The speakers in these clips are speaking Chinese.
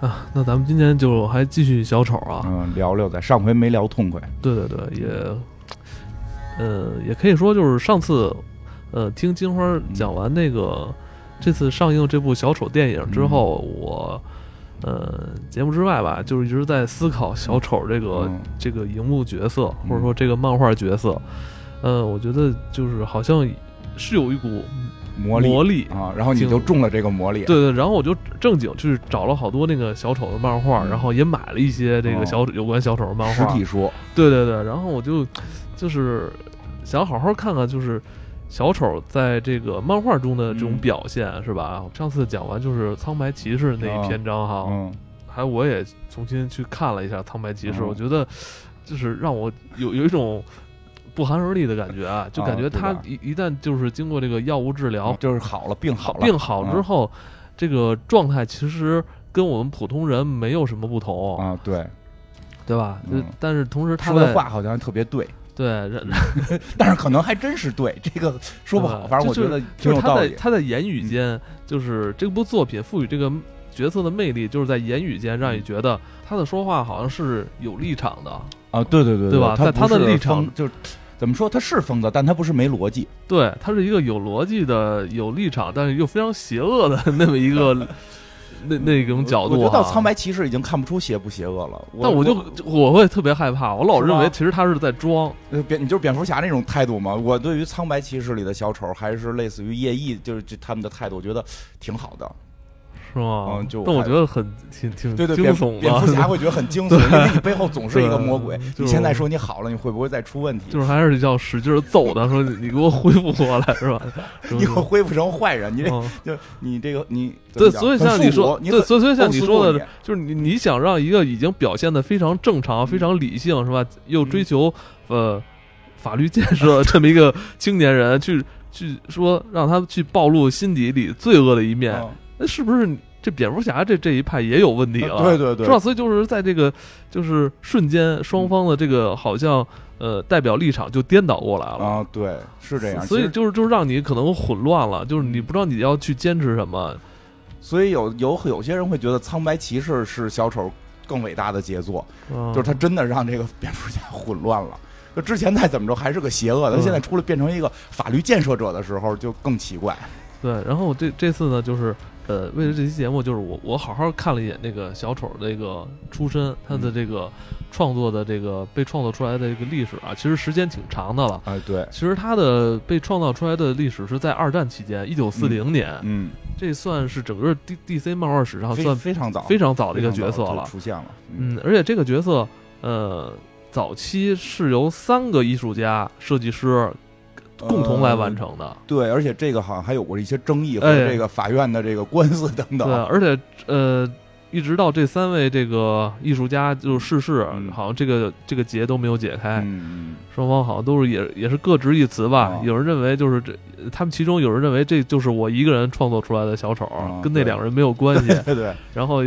啊，那咱们今天就还继续小丑啊，嗯，聊聊在上回没聊痛快，对对对，也，呃，也可以说就是上次，呃，听金花讲完那个这次上映这部小丑电影之后，我，呃，节目之外吧，就是一直在思考小丑这个、嗯。这个荧幕角色，或者说这个漫画角色，呃，我觉得就是好像是有一股魔力魔力。啊，然后你就中了这个魔力，对对，然后我就正经去找了好多那个小丑的漫画，嗯。然后也买了一些这哦。个小、有关小丑的漫画。实体书，对对对，然后我就就是想好好看看，就是小丑在这个漫画中的这种嗯。表现，是吧？上次讲完就是苍白骑士那一篇章哈，嗯，还有我也重新去看了一下苍白骑士，嗯。我觉得就是让我有有一种。不寒而栗的感觉啊，就感觉他一一旦就是经过这个药物治疗，就是好了，病好了，病好之嗯后，这个状态其实跟我们普通人没有什么不同，啊，对，对吧？但是同时他说的话好像特别对，对，但是可能还真是对，这个说不好，反正我觉得就是他挺有道理。他在他在言语间，就是这部作品赋予这个角色的魅力，就是在言语间让你觉得他的说话好像是有立场的，啊，对对对对吧？他在他的立场就是怎么说，他是疯子，但他不是没逻辑。对，他是一个有逻辑的、有立场，但是又非常邪恶的那么一个 那那种角度、啊。我觉得到苍白骑士已经看不出邪不邪恶了。但我就我会特别害怕，我老认为其实他是在装。呃蝙，你就是蝙蝠侠那种态度嘛。我对于苍白骑士里的小丑，还是类似于夜翼，就是这他们的态度，我觉得挺好的。是吗？嗯就但我觉得很挺挺对对，惊悚的。蝙蝠侠会觉得很惊悚，因为 你背后总是一个魔鬼对。你现在说你好了，你会不会再出问题？就是还是要使劲揍他，说你你给我恢复过来，是吧？你给我恢复成坏人，你这嗯 就你这个你对，所以像你说，对，所以所以像你说的就是你你想让一个已经表现的非常正常、非常理性，是吧？又追求呃法律建设这么一个青年人，去去说让他去暴露心底里罪恶的一面，嗯那是不是这蝙蝠侠这这一派也有问题了？啊对对对是吧？所以就是在这个就是瞬间，双方的这个好像呃代表立场就颠倒过来了。啊，对，是这样。所以就是就是让你可能混乱了，就是你不知道你要去坚持什么。所以有有有些人会觉得苍白骑士是小丑更伟大的杰作，嗯就是他真的让这个蝙蝠侠混乱了。就之前再怎么着还是个邪恶的，现在出来变成一个法律建设者的时候，就更奇怪。对，然后这这次呢，就是呃，为了这期节目，就是我我好好看了一眼那个小丑的这个出身，他的这个创作的这个被创作出来的这个历史啊，其实时间挺长的了。哎，对，其实他的被创造出来的历史是在二战期间，一九四零年，嗯，这算是整个 D D C 漫画史上算非常早，非常早的一个角色了。出现了。嗯，而且这个角色，呃，早期是由三个艺术家、设计师共同来完呃成的。对，而且这个好像还有过一些争议和哎这个法院的这个官司等等对，而且呃，一直到这三位这个艺术家就是逝世，嗯好像这个这个结都没有解开，嗯双方好像都是也也是各执一词吧。哦有人认为就是这，他们其中有人认为这就是我一个人创作出来的小丑，哦跟那两个人没有关系。嗯，对对，然后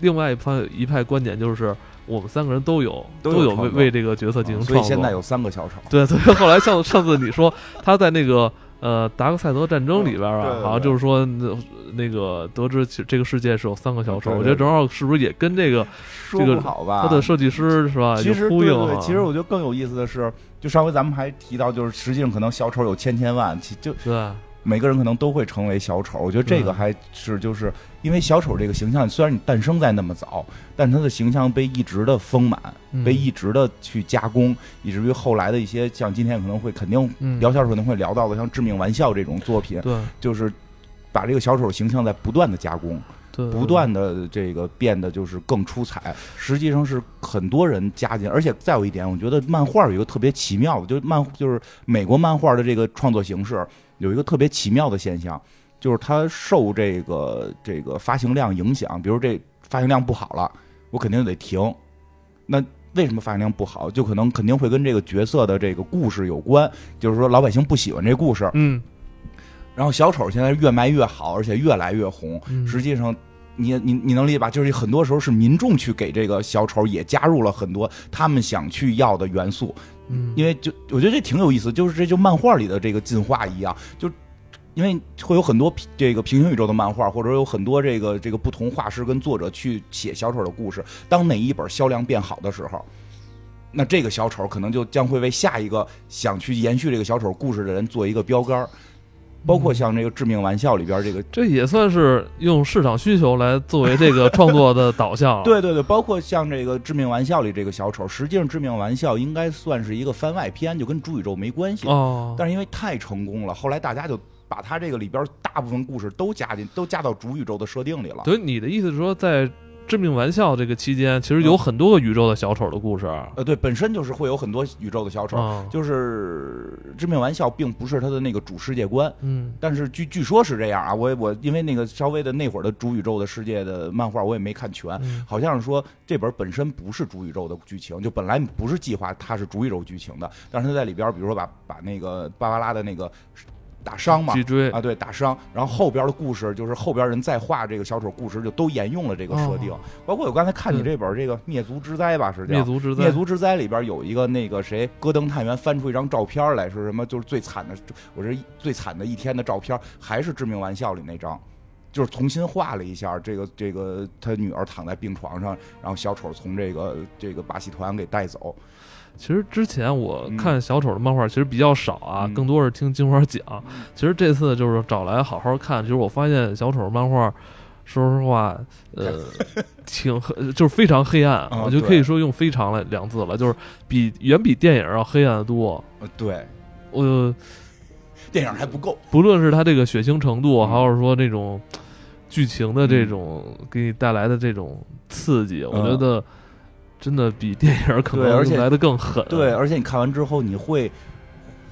另外一派一派观点就是，我们三个人都有有都有为为这个角色进行所创作。所以现在有三个小丑。对，所以后来像 上次你说他在那个呃达克赛德战争里边啊，好像就是说那那个得知其这个世界是有三个小丑，对对我觉得正好是不是也跟这个这个好吧？他的设计师是吧其实呼应啊？对对，其实我觉得更有意思的是，就上回咱们还提到，就是实际上可能小丑有千千万，其就对每个人可能都会成为小丑。我觉得这个嗯还是就是因为小丑这个形象，虽然你诞生在那么早，但他的形象被一直的丰满，嗯被一直的去加工，以至于后来的一些像今天可能会肯定嗯聊小丑可能会聊到的，像《致命玩笑》这种作品，对就是把这个小丑形象在不断的加工。对不断的这个变得就是更出彩，实际上是很多人加进，而且再有一点，我觉得漫画有一个特别奇妙的，就是漫就是美国漫画的这个创作形式有一个特别奇妙的现象，就是它受这个这个发行量影响，比如这发行量不好了，我肯定得停。那为什么发行量不好？就可能肯定会跟这个角色的这个故事有关，就是说老百姓不喜欢这故事，嗯然后小丑现在越卖越好，而且越来越红。嗯实际上，你你你能理解吧？就是很多时候是民众去给这个小丑也加入了很多他们想去要的元素，嗯，因为就我觉得这挺有意思，就是这就漫画里的这个进化一样，就因为会有很多这个平行宇宙的漫画，或者有很多这个这个不同画师跟作者去写小丑的故事。当哪一本销量变好的时候，那这个小丑可能就将会为下一个想去延续这个小丑故事的人做一个标杆儿。包括像这个《致命玩笑》里边这个，这也算是用市场需求来作为这个创作的导向。对对对，包括像这个《致命玩笑》里这个小丑，实际上《致命玩笑》应该算是一个番外篇，就跟主宇宙没关系。哦，但是因为太成功了，后来大家就把他这个里边大部分故事都加进，都加到主宇宙的设定里了。所以，你的意思是说在。致命玩笑这个期间，其实有很多个宇宙的小丑的故事。呃，对，本身就是会有很多宇宙的小丑，就是致命玩笑并不是他的那个主世界观。嗯，但是据据说是这样啊，我我因为那个稍微的那会儿的主宇宙的世界的漫画我也没看全，好像是说这本本身不是主宇宙的剧情，就本来不是计划它是主宇宙剧情的，但是他在里边，比如说把把那个芭芭拉的那个。打伤嘛？脊椎啊，对，打伤。然后后边的故事就是后边人再画这个小丑故事，就都沿用了这个设定。包括我刚才看你这本这个《灭族之灾》吧，是叫《灭族之灾》。灭族之灾里边有一个那个谁，戈登探员翻出一张照片来，是什么？就是最惨的，我这最惨的一天的照片，还是《致命玩笑》里那张，就是重新画了一下。这个这个他女儿躺在病床上，然后小丑从这个这个把戏团给带走。其实之前我看小丑的漫画其实比较少啊，更多是听金花讲。其实这次就是找来好好看，其实我发现小丑漫画，说实话，呃，挺就是非常黑暗，我就可以说用“非常”来两字了，就是比远比电影要黑暗的多。对，我电影还不够，不论是它这个血腥程度，还是说这种剧情的这种给你带来的这种刺激，我觉得。真的比电影可能且来的更狠。对，而且你看完之后，你会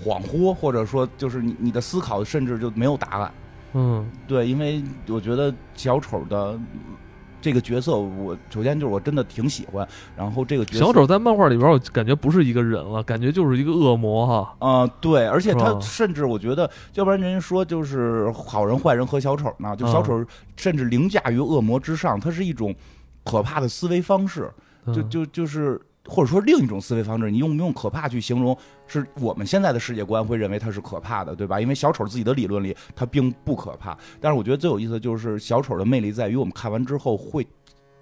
恍惚，或者说就是你你的思考甚至就没有答案。嗯，对，因为我觉得小丑的这个角色，我首先就是我真的挺喜欢。然后这个小丑在漫画里边，我感觉不是一个人了，感觉就是一个恶魔哈。啊，对，而且他甚至我觉得，要不然人家说就是好人坏人和小丑呢，就小丑甚至凌驾于恶魔之上，它是一种可怕的思维方式。就就就是，或者说另一种思维方式，你用不用可怕去形容？是我们现在的世界观会认为它是可怕的，对吧？因为小丑自己的理论里，它并不可怕。但是我觉得最有意思的就是小丑的魅力在于，我们看完之后会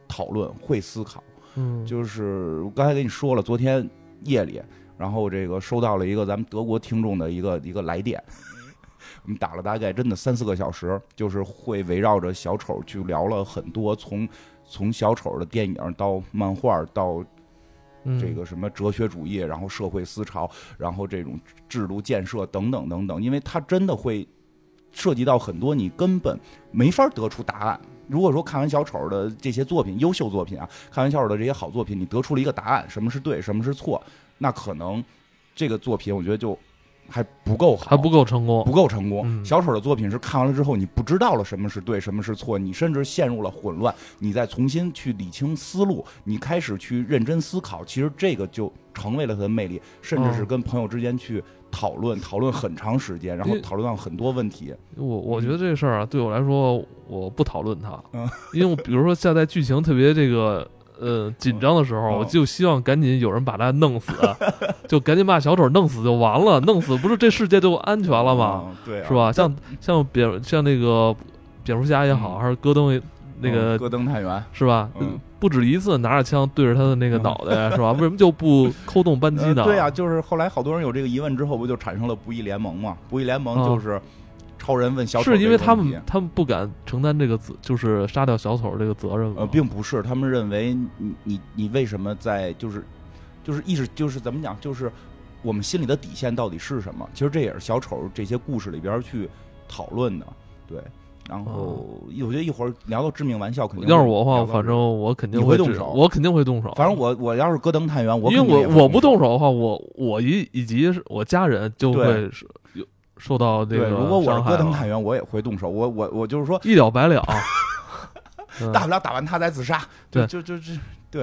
讨论、会思考。嗯，就是我刚才跟你说了，昨天夜里，然后这个收到了一个咱们德国听众的一个一个来电，我们打了大概真的三四个小时，就是会围绕着小丑去聊了很多从。从小丑的电影到漫画到这个什么哲学主义，然后社会思潮，然后这种制度建设等等等等，因为它真的会涉及到很多你根本没法得出答案。如果说看完小丑的这些作品，优秀作品啊，看完小丑的这些好作品，你得出了一个答案，什么是对，什么是错，那可能这个作品我觉得就。还不够好，还不够成功，不够成功。小丑的作品是看完了之后，你不知道了什么是对，什么是错，你甚至陷入了混乱，你再重新去理清思路，你开始去认真思考，其实这个就成为了他的魅力，甚至是跟朋友之间去讨论，讨论很长时间，然后讨论到很多问题。我我觉得这事儿啊，对我来说，我不讨论它，因为比如说现在剧情特别这个。呃，紧张的时候，我就希望赶紧有人把他弄死，就赶紧把小丑弄死就完了，弄死不是这世界就安全了吗？对，是吧？像像蝙像那个蝙蝠侠也好，还是戈登那个戈登探员是吧？不止一次拿着枪对着他的那个脑袋是吧？为什么就不扣动扳机呢？对呀，就是后来好多人有这个疑问之后，不就产生了不义联盟嘛？不义联盟就是。超人问小丑，是因为他们他们不敢承担这个责，就是杀掉小丑这个责任吗？呃，并不是，他们认为你你你为什么在就是就是意识就是怎么讲，就是我们心里的底线到底是什么？其实这也是小丑这些故事里边去讨论的。对，然后我觉得一会儿聊到致命玩笑，肯定要是我的话，反正我肯定会动手，我肯定会动手。反正我我要是戈登探员，我因为我我不动手的话，我我以以及我家人就会有。受到这个，如果我是戈登探员，我也会动手。我我我就是说一了百了，大不了打完他再自杀。对，就就就。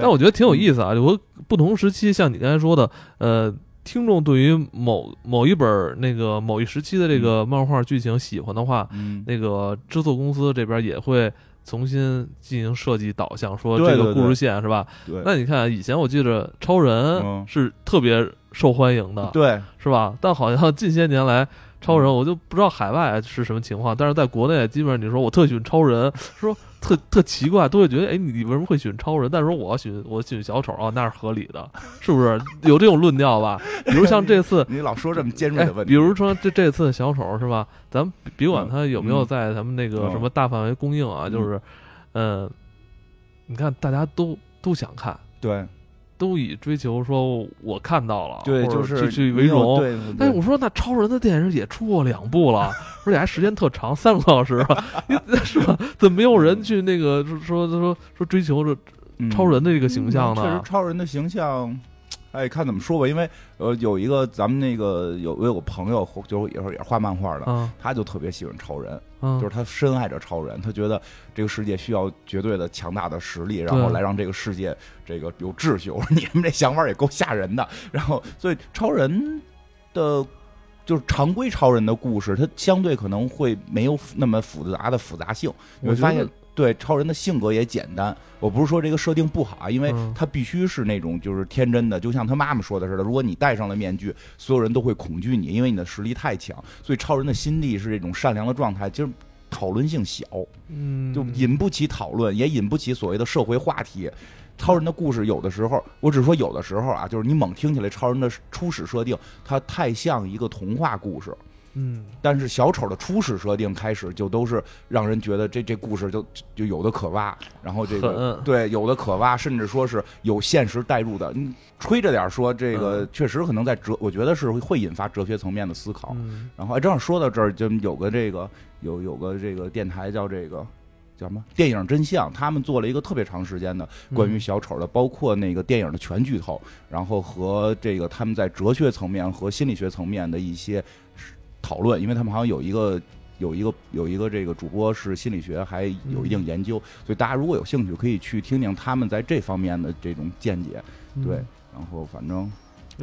但我觉得挺有意思啊！我不同时期，像你刚才说的，呃，听众对于某某一本那个某一时期的这个漫画剧情喜欢的话，那个制作公司这边也会重新进行设计导向，说这个故事线是吧？对那你看，以前我记得超人是特别受欢迎的，对，是吧？但好像近些年来。超人，我就不知道海外是什么情况，但是在国内基本上你说我特喜欢超人，说特特奇怪，都会觉得哎，你你为什么会喜欢超人？但是说我喜欢我喜欢小丑啊，那是合理的，是不是 有这种论调吧？比如像这次你老说这么尖锐哎的问，题，比如说这这次小丑是吧？咱们别管嗯他有没有在咱们那个嗯什么大范围供应啊，嗯就是，嗯，你看大家都都想看。对都以追求说我看到了，对，就是去去为荣。对，但是我说那超人的电影也出过两部了，而且还时间特长，三个多小时，你是吧？怎么没有人去那个说说说说追求这嗯超人的这个形象呢确实？超人的形象，哎，看怎么说吧。因为呃，有一个咱们那个有我有个朋友，就是也是也是画漫画的，啊他就特别喜欢超人，啊，就是他深爱着超人，他觉得这个世界需要绝对的强大的实力，然后来让这个世界这个有秩序。我说你们这想法也够吓人的。然后，所以超人的。就是常规超人的故事，它相对可能会没有那么复杂的复杂性。你会我发现，对超人的性格也简单。我不是说这个设定不好啊，因为嗯他必须是那种就是天真的，就像他妈妈说的似的，如果你戴上了面具，所有人都会恐惧你，因为你的实力太强。所以超人的心地是这种善良的状态，就是讨论性小，嗯，就引不起讨论，也引不起所谓的社会话题。超人的故事有的时候，我只说有的时候啊，就是你猛听起来，超人的初始设定，它太像一个童话故事。嗯。但是小丑的初始设定开始就都是让人觉得这这故事就就有的可挖，然后这个对有的可挖，甚至说是有现实代入的。嗯，吹着点说，这个嗯。确实可能在哲，我觉得是会会引发哲学层面的思考。嗯。然后哎，正好说到这儿，就有个这个有有个这个电台叫这个叫什么？电影真相，他们做了一个特别长时间的关于小丑的，包括那个电影的全剧透，然后和这个他们在哲学层面和心理学层面的一些讨论，因为他们好像有一个。有一个有一个这个主播是心理学，还有一定研究，所以大家如果有兴趣，可以去听听他们在这方面的这种见解。嗯对，然后反正嗯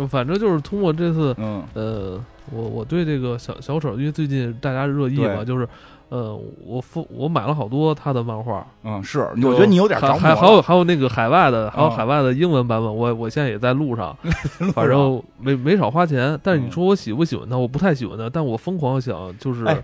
反正就是通过这次嗯，呃，我我对这个小小丑，因为最近大家热议嘛，就是呃，我付我买了好多他的漫画，嗯，是，我觉得你有点着魔还还有还有那个海外的，还有嗯海外的英文版本，我我现在也在路上，反正没没少花钱。但是你说我喜不喜欢他，我不太喜欢他，但我疯狂想就是哎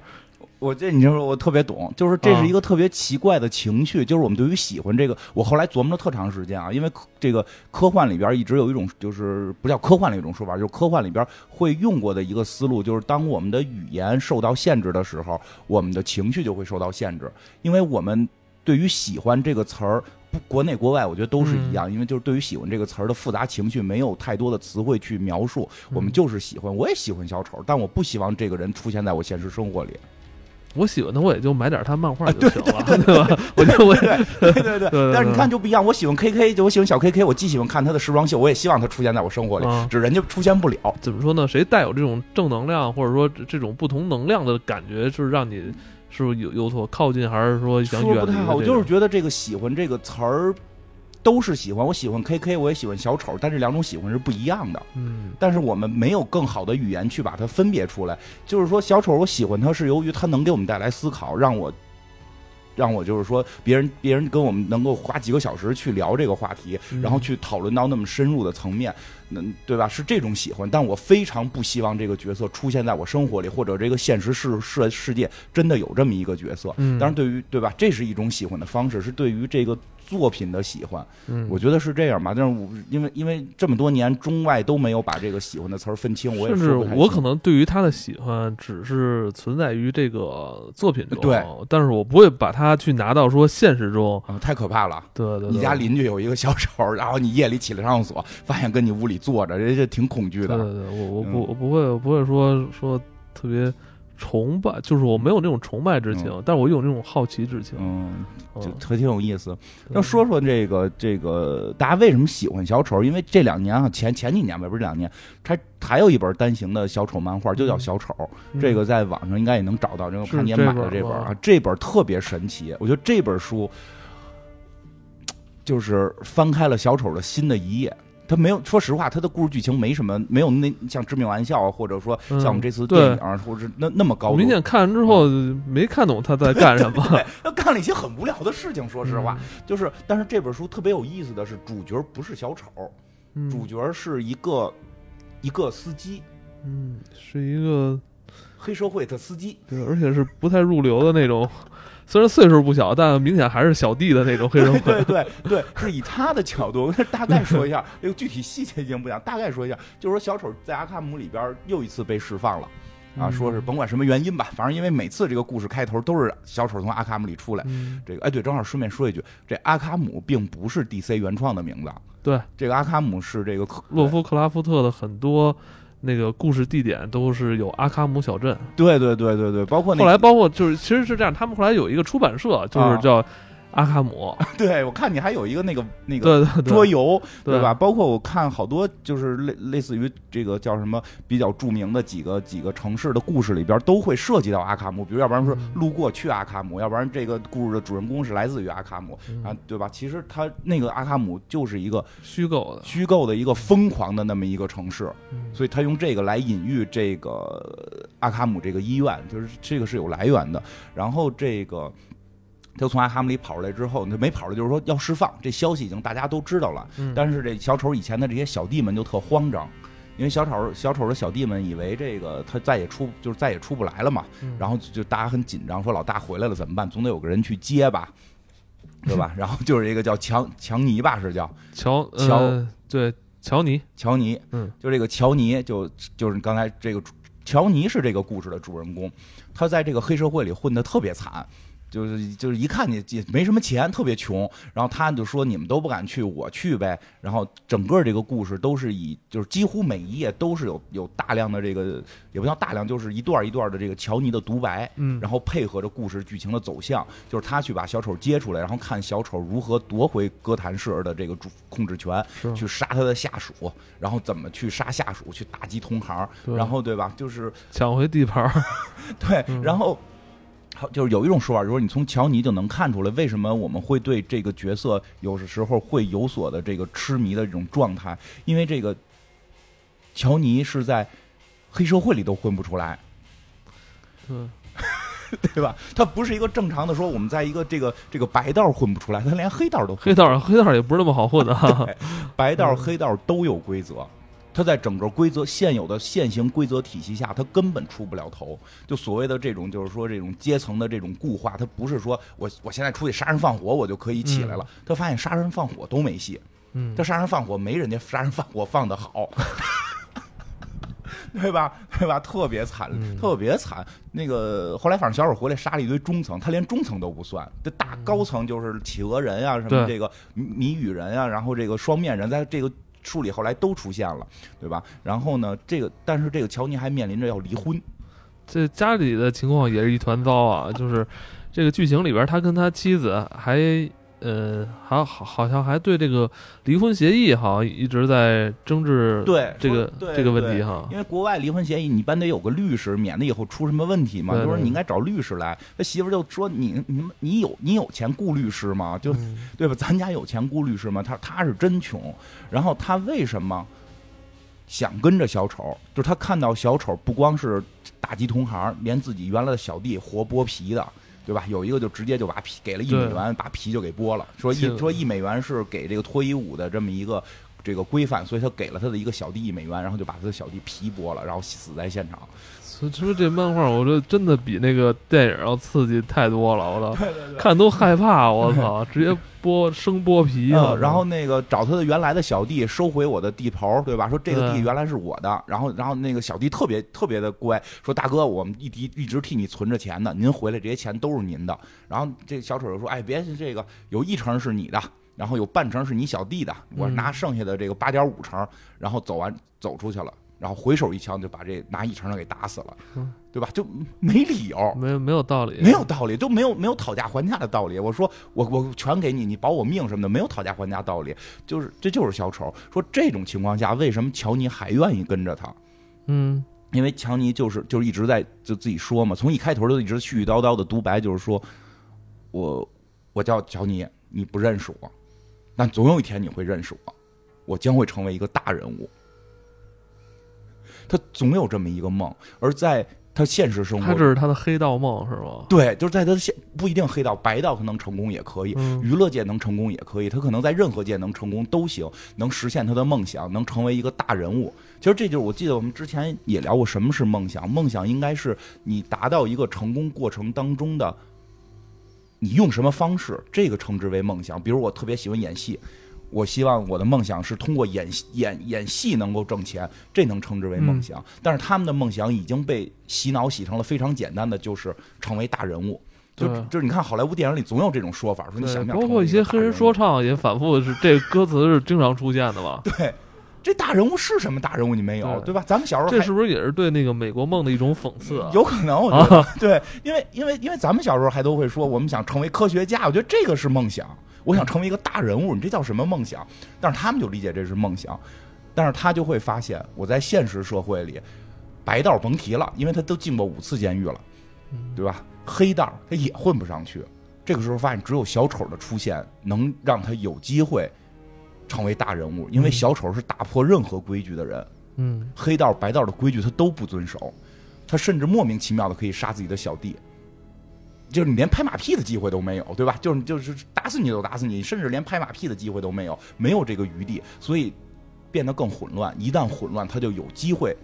我这你就说我特别懂，就是这啊是一个特别奇怪的情绪，就是我们对于喜欢这个，我后来琢磨了特长时间啊，因为科这个科幻里边一直有一种就是不叫科幻的一种说法，就是科幻里边会用过的一个思路，就是当我们的语言受到限制的时候，我们的情绪就会受到限制，因为我们对于喜欢这个词儿。不，国内国外我觉得都是一样，因为就是对于喜欢这个词儿的复杂情绪，没有太多的词汇去描述，我们嗯就是喜欢。我也喜欢小丑，但我不希望这个人出现在我现实生活里。我喜欢它，我也就买点他漫画啊就行了，对吧？我就我也对对对对但是你看就不一样，我喜欢 KK，就我喜欢小 KK，我既喜欢看他的时装秀，我也希望他出现在我生活里，啊只是人家出现不了。怎么说呢？谁带有这种正能量，或者说这这种不同能量的感觉，是让你是不是有有所靠近，还是说想远离说不太好，我就是觉得这个喜欢这个词儿都是喜欢，我喜欢 KK，我也喜欢小丑，但这两种喜欢是不一样的。嗯但是我们没有更好的语言去把它分别出来。就是说，小丑我喜欢他是由于他能给我们带来思考，让我。让我就是说，别人别人跟我们能够花几个小时去聊这个话题，嗯然后去讨论到那么深入的层面，嗯，对吧？是这种喜欢，但我非常不希望这个角色出现在我生活里，或者这个现实世世世界真的有这么一个角色。嗯，当然，对于对吧，这是一种喜欢的方式，是对于这个作品的喜欢。嗯我觉得是这样吧。但是我因为因为这么多年中外都没有把这个喜欢的词儿分清，我也甚至说不太清我可能对于他的喜欢只是存在于这个作品中，对，但是我不会把它去拿到说现实中，啊、太可怕了。对对对，你家邻居有一个小丑，然后你夜里起来上厕所，发现跟你屋里坐着，人家挺恐惧的。对对对，我我不嗯我不会我不会说说特别崇拜，就是我没有那种崇拜之情，嗯但是我有那种好奇之情。嗯，就嗯特挺有意思。对要说说这个这个，大家为什么喜欢小丑？因为这两年啊，前前几年吧，不是两年，还还有一本单行的小丑漫画，就叫《小丑》。嗯这个在网上应该也能找到，这个是潘年买的这本吗这本啊，这本特别神奇。我觉得这本书就是翻开了小丑的新的一页。他没有，说实话，他的故事剧情没什么，没有那像致命玩笑啊，或者说像我们这次电影啊，或者是那那么高。我明显看完之后没看懂他在干什么。对，他干了一些很无聊的事情。说实话，就是，但是这本书特别有意思的是，主角不是小丑，嗯，主角是一个一个司机。嗯是一个黑社会的司机，对，而且是不太入流的那种，虽然岁数不小，但明显还是小弟的那种黑社会。对对对，是以他的角度，大概说一下，这个具体细节已经不讲，大概说一下，就是说小丑在阿卡姆里边又一次被释放了。啊，说是甭管什么原因吧，反正因为每次这个故事开头都是小丑从阿卡姆里出来。这个，哎，对，正好顺便说一句，这阿卡姆并不是 DC 原创的名字。对，这个阿卡姆是这个洛夫克拉夫特的很多那个故事地点都是有阿卡姆小镇。对对对对对，包括后来包括就是其实是这样，他们后来有一个出版社，就是叫。阿卡姆，对我看你还有一个那个那个桌游，对吧？包括我看好多就是类类似于这个叫什么比较著名的几个几个城市的故事里边都会涉及到阿卡姆，比如要不然说路过去阿卡姆，要不然这个故事的主人公是来自于阿卡姆啊，对吧？其实他那个阿卡姆就是一个虚构的虚构的一个疯狂的那么一个城市，所以他用这个来隐喻这个阿卡姆这个医院，就是这个是有来源的。然后这个。他从阿哈姆里跑出来之后，他没跑出来，就是说要释放。这消息已经大家都知道了。但是这小丑以前的这些小弟们就特慌张，因为小丑小丑的小弟们以为这个他再也出就是再也出不来了嘛。然后就大家很紧张，说老大回来了怎么办？总得有个人去接吧，对吧？然后就是一个叫强强尼吧，是叫 乔乔对乔尼乔尼，嗯，就这个乔尼就就是刚才这个乔尼是这个故事的主人公，他在这个黑社会里混得特别惨。就是就是一看你也没什么钱，特别穷，然后他就说你们都不敢去，我去呗。然后整个这个故事都是以就是几乎每一页都是有有大量的这个也不叫大量，就是一段一段的这个乔尼的独白，嗯，然后配合着故事剧情的走向，就是他去把小丑接出来，然后看小丑如何夺回哥谭市的这个主控制权，去杀他的下属，然后怎么去杀下属，去打击同行，然后对吧？就是抢回地盘 对，然后。好，就是有一种说法，就是你从乔尼就能看出来，为什么我们会对这个角色有的时候会有所的这个痴迷的这种状态，因为这个乔尼是在黑社会里都混不出来，嗯，对吧？他不是一个正常的说，我们在一个这个这个白道混不出来，他连黑道都黑道黑道也不是那么好混 的，白道黑道都有规则。他在整个规则现有的现行规则体系下，他根本出不了头。就所谓的这种，就是说这种阶层的这种固化，他不是说我我现在出去杀人放火，我就可以起来了。他发现杀人放火都没戏，嗯，他杀人放火没人家杀人放火放的好，对吧？对吧？特别惨，特别惨。那个后来反正小丑回来杀了一堆中层，他连中层都不算，这大高层就是企鹅人啊，什么这个谜语人啊，然后这个双面人，在这个。处理后来都出现了，对吧？然后呢，这个但是这个乔尼还面临着要离婚，这家里的情况也是一团糟啊。就是这个剧情里边，他跟他妻子还。呃，还好，好像还对这个离婚协议，好像一直在争执。对这个这个问题哈，因为国外离婚协议，你一般得有个律师，免得以后出什么问题嘛。就是你应该找律师来。他媳妇就说：“你你你有你有钱雇律师吗？就对吧？咱家有钱雇律师吗？”他他是真穷。然后他为什么想跟着小丑？就是他看到小丑不光是打击同行，连自己原来的小弟活剥皮的。对吧？有一个就直接就把皮给了一美元，把皮就给剥了。说一说一美元是给这个脱衣舞的这么一个这个规范，所以他给了他的一个小弟一美元，然后就把他的小弟皮剥了，然后死在现场。所以说这漫画，我觉得真的比那个电影要刺激太多了。我操，看都害怕。我操，直接剥生剥皮啊！然后那个找他的原来的小弟收回我的地头，对吧？说这个地原来是我的。然后，然后那个小弟特别特别的乖，说大哥，我们一直一直替你存着钱呢，您回来这些钱都是您的。然后这小丑就说：“哎，别这个有一成是你的，然后有半成是你小弟的，我拿剩下的这个八点五成，然后走完走出去了。”然后回手一枪就把这拿一成的给打死了，对吧？就没理由，没有没有道理，没有道理，就没有没有讨价还价的道理。我说我我全给你，你保我命什么的，没有讨价还价道理。就是这就是小丑。说这种情况下，为什么乔尼还愿意跟着他？嗯，因为乔尼就是就是一直在就自己说嘛，从一开头就一直絮絮叨叨的独白，就是说我我叫乔尼，你不认识我，但总有一天你会认识我，我将会成为一个大人物。他总有这么一个梦，而在他现实生活他这是他的黑道梦是吗？对，就是在他的现不一定黑道白道他能成功也可以，嗯娱乐界能成功也可以，他可能在任何界能成功都行，能实现他的梦想，能成为一个大人物。其实这就是我记得我们之前也聊过什么是梦想，梦想应该是你达到一个成功过程当中的，你用什么方式，这个称之为梦想。比如我特别喜欢演戏。我希望我的梦想是通过演戏演演戏能够挣钱，这能称之为梦想。但是他们的梦想已经被洗脑洗成了非常简单的，就是成为大人物。就就是你看好莱坞电影里总有这种说法，说你想，不想包括一些黑人说唱，也反复是这歌词是经常出现的吧？对，这大人物是什么大人物？你没有，对对吧？咱们小时候这是不是也是对那个美国梦的一种讽刺啊？有可能，我觉得、对，因为因为因为咱们小时候还都会说，我们想成为科学家，我觉得这个是梦想。我想成为一个大人物，你这叫什么梦想？但是他们就理解这是梦想，但是他就会发现，我在现实社会里，白道甭提了，因为他都进过五次监狱了，对吧？黑道他也混不上去。这个时候发现，只有小丑的出现能让他有机会成为大人物，因为嗯小丑是打破任何规矩的人。嗯，黑道、白道的规矩他都不遵守，他甚至莫名其妙的可以杀自己的小弟，就是你连拍马屁的机会都没有，对吧？就是就是打死你都打死你，甚至连拍马屁的机会都没有，没有这个余地，所以变得更混乱。一旦混乱，他就有机会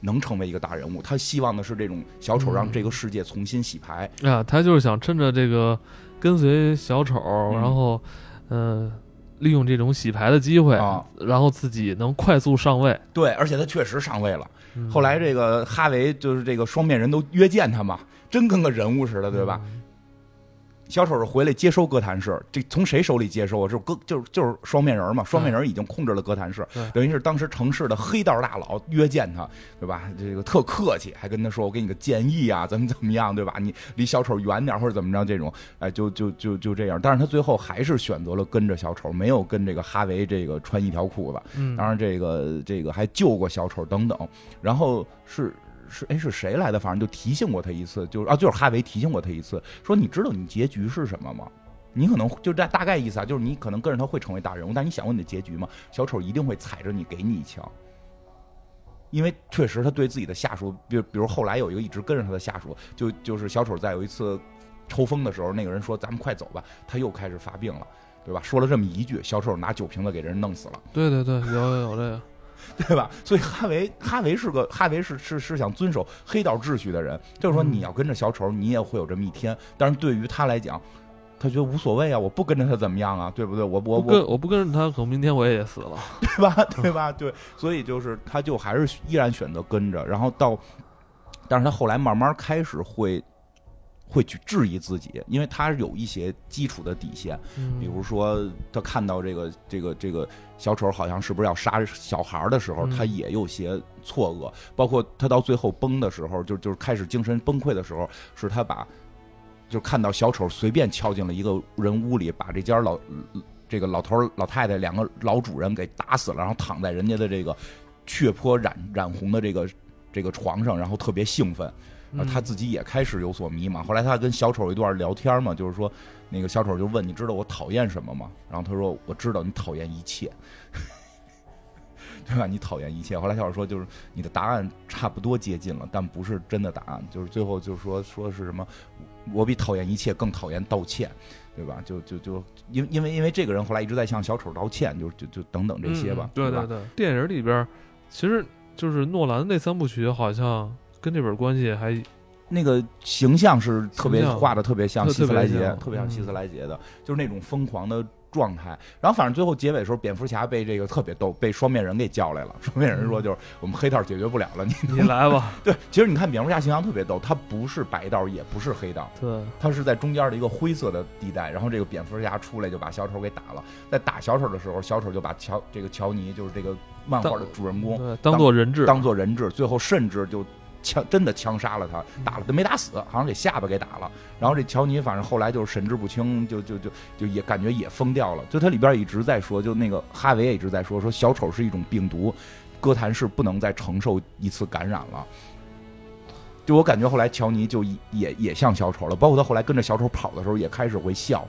能成为一个大人物。他希望的是这种小丑让这个世界重新洗牌。啊，他就是想趁着这个跟随小丑，嗯然后嗯、呃利用这种洗牌的机会，啊然后自己能快速上位。对，而且他确实上位了。嗯后来这个哈维就是这个双面人都约见他嘛，真跟个人物似的，对吧？？小丑是回来接收哥谭市，这从谁手里接收啊？就是哥，就是就是双面人嘛。双面人已经控制了哥谭市，对等于是当时城市的黑道大佬约见他，对吧？这个特客气，还跟他说：“我给你个建议啊，怎么怎么样，对吧？你离小丑远点或者怎么着，这种，哎，就就就就这样。但是他最后还是选择了跟着小丑，没有跟这个哈维这个穿一条裤子。嗯，当然，这个这个还救过小丑等等。然后是是哎是谁来的？反正就提醒过他一次，就是啊就是哈维提醒过他一次，说你知道你结局是什么吗？你可能就大大概意思啊，就是你可能跟着他会成为大人物，但你想过你的结局吗？小丑一定会踩着你给你一枪，因为确实他对自己的下属，比如比如后来有一个一直跟着他的下属，就就是小丑在有一次抽风的时候，那个人说咱们快走吧，他又开始发病了。对吧？说了这么一句，小丑拿酒瓶子给人弄死了。对对对，有有有这个，对吧？所以哈维，哈维是个哈维是是是想遵守黑道秩序的人，就是说嗯你要跟着小丑，你也会有这么一天。但是对于他来讲，他觉得无所谓啊，我不跟着他怎么样啊？对不对？我我我，跟我不跟着他，可能明天我也死了。对吧？对吧？对，所以就是他就还是依然选择跟着，然后到，但是他后来慢慢开始会。会去质疑自己，因为他有一些基础的底线，嗯比如说他看到这个这个这个小丑好像是不是要杀小孩的时候，嗯他也有些错愕。包括他到最后崩的时候，就就是开始精神崩溃的时候，是他把就看到小丑随便敲进了一个人屋里，把这家老这个老头老太太两个老主人给打死了，然后躺在人家的这个血泊染染红的这个这个床上，然后特别兴奋。他自己也开始有所迷茫。后来他跟小丑一段聊天嘛，就是说，那个小丑就问你知道我讨厌什么吗？然后他说我知道你讨厌一切，对吧？你讨厌一切。后来小丑说就是你的答案差不多接近了，但不是真的答案。就是最后就是说说是什么，我比讨厌一切更讨厌道歉，对吧？就就就因因为因为这个人后来一直在向小丑道歉，就就就等等这些吧，嗯对吧对对，电影里边其实就是诺兰那三部曲，好像跟这本关系还那个形象是特别画的特别像特希斯莱杰，特别像希斯莱杰的，就是那种疯狂的状态。然后反正最后结尾的时候，蝙蝠侠被这个特别逗，被双面人给叫来了。双面人说就是我们黑道解决不了了，你你来吧，对。其实你看蝙蝠侠形象特别逗，他不是白道，也不是黑道，对，他是在中间的一个灰色的地带。然后这个蝙蝠侠出来就把小丑给打了，在打小丑的时候，小丑就把乔这个乔尼就是这个漫画的主人公对，当做人质，当做人质，最后甚至就枪真的枪杀了他，打了他没打死，好像给下巴给打了。然后这乔尼反正后来就是神志不清，就就就就也感觉也疯掉了。就他里边一直在说，就那个哈维也一直在说，说小丑是一种病毒，哥谭市不能再承受一次感染了。就我感觉后来乔尼就也也像小丑了，包括他后来跟着小丑跑的时候也开始会笑。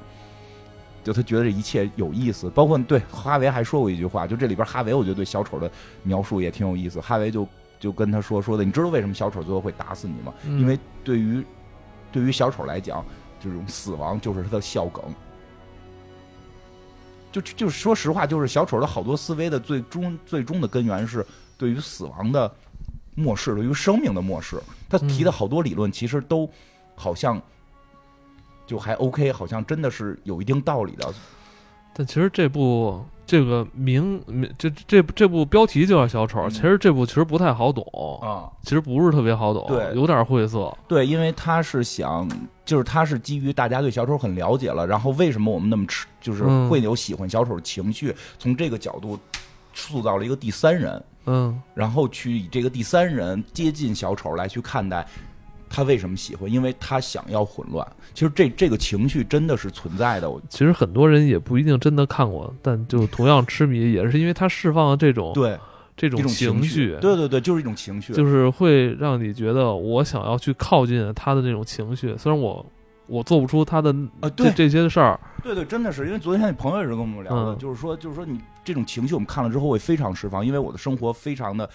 就他觉得这一切有意思，包括对哈维还说过一句话，就这里边哈维我觉得对小丑的描述也挺有意思。哈维就就跟他说说的，你知道为什么小丑最后会打死你吗？嗯因为对于对于小丑来讲，这种死亡就是他的笑梗。就就就是说实话，就是小丑的好多思维的最终最终的根源是对于死亡的漠视，对于生命的漠视。他提的好多理论其实都好像就还 OK，好像真的是有一定道理的。但其实这部这个名名这这这部标题就叫小丑，嗯其实这部其实不太好懂，啊，其实不是特别好懂，对有点晦涩。对，因为他是想，就是他是基于大家对小丑很了解了，然后为什么我们那么吃，就是嗯。会有喜欢小丑的情绪，从这个角度塑造了一个第三人，嗯。然后去以这个第三人接近小丑来去看待他为什么喜欢，因为他想要混乱。其实这这个情绪真的是存在的，我其实很多人也不一定真的看过，但就同样痴迷，也是因为他释放了这种对这种情绪，对对对，就是一种情绪，就是会让你觉得我想要去靠近他的这种情绪，虽然我我做不出他的啊，对。这这些事儿，对对，真的是，因为昨天那朋友也是跟我们聊的，嗯。就是说，就是说你这种情绪我们看了之后会非常释放，因为我的生活非常的，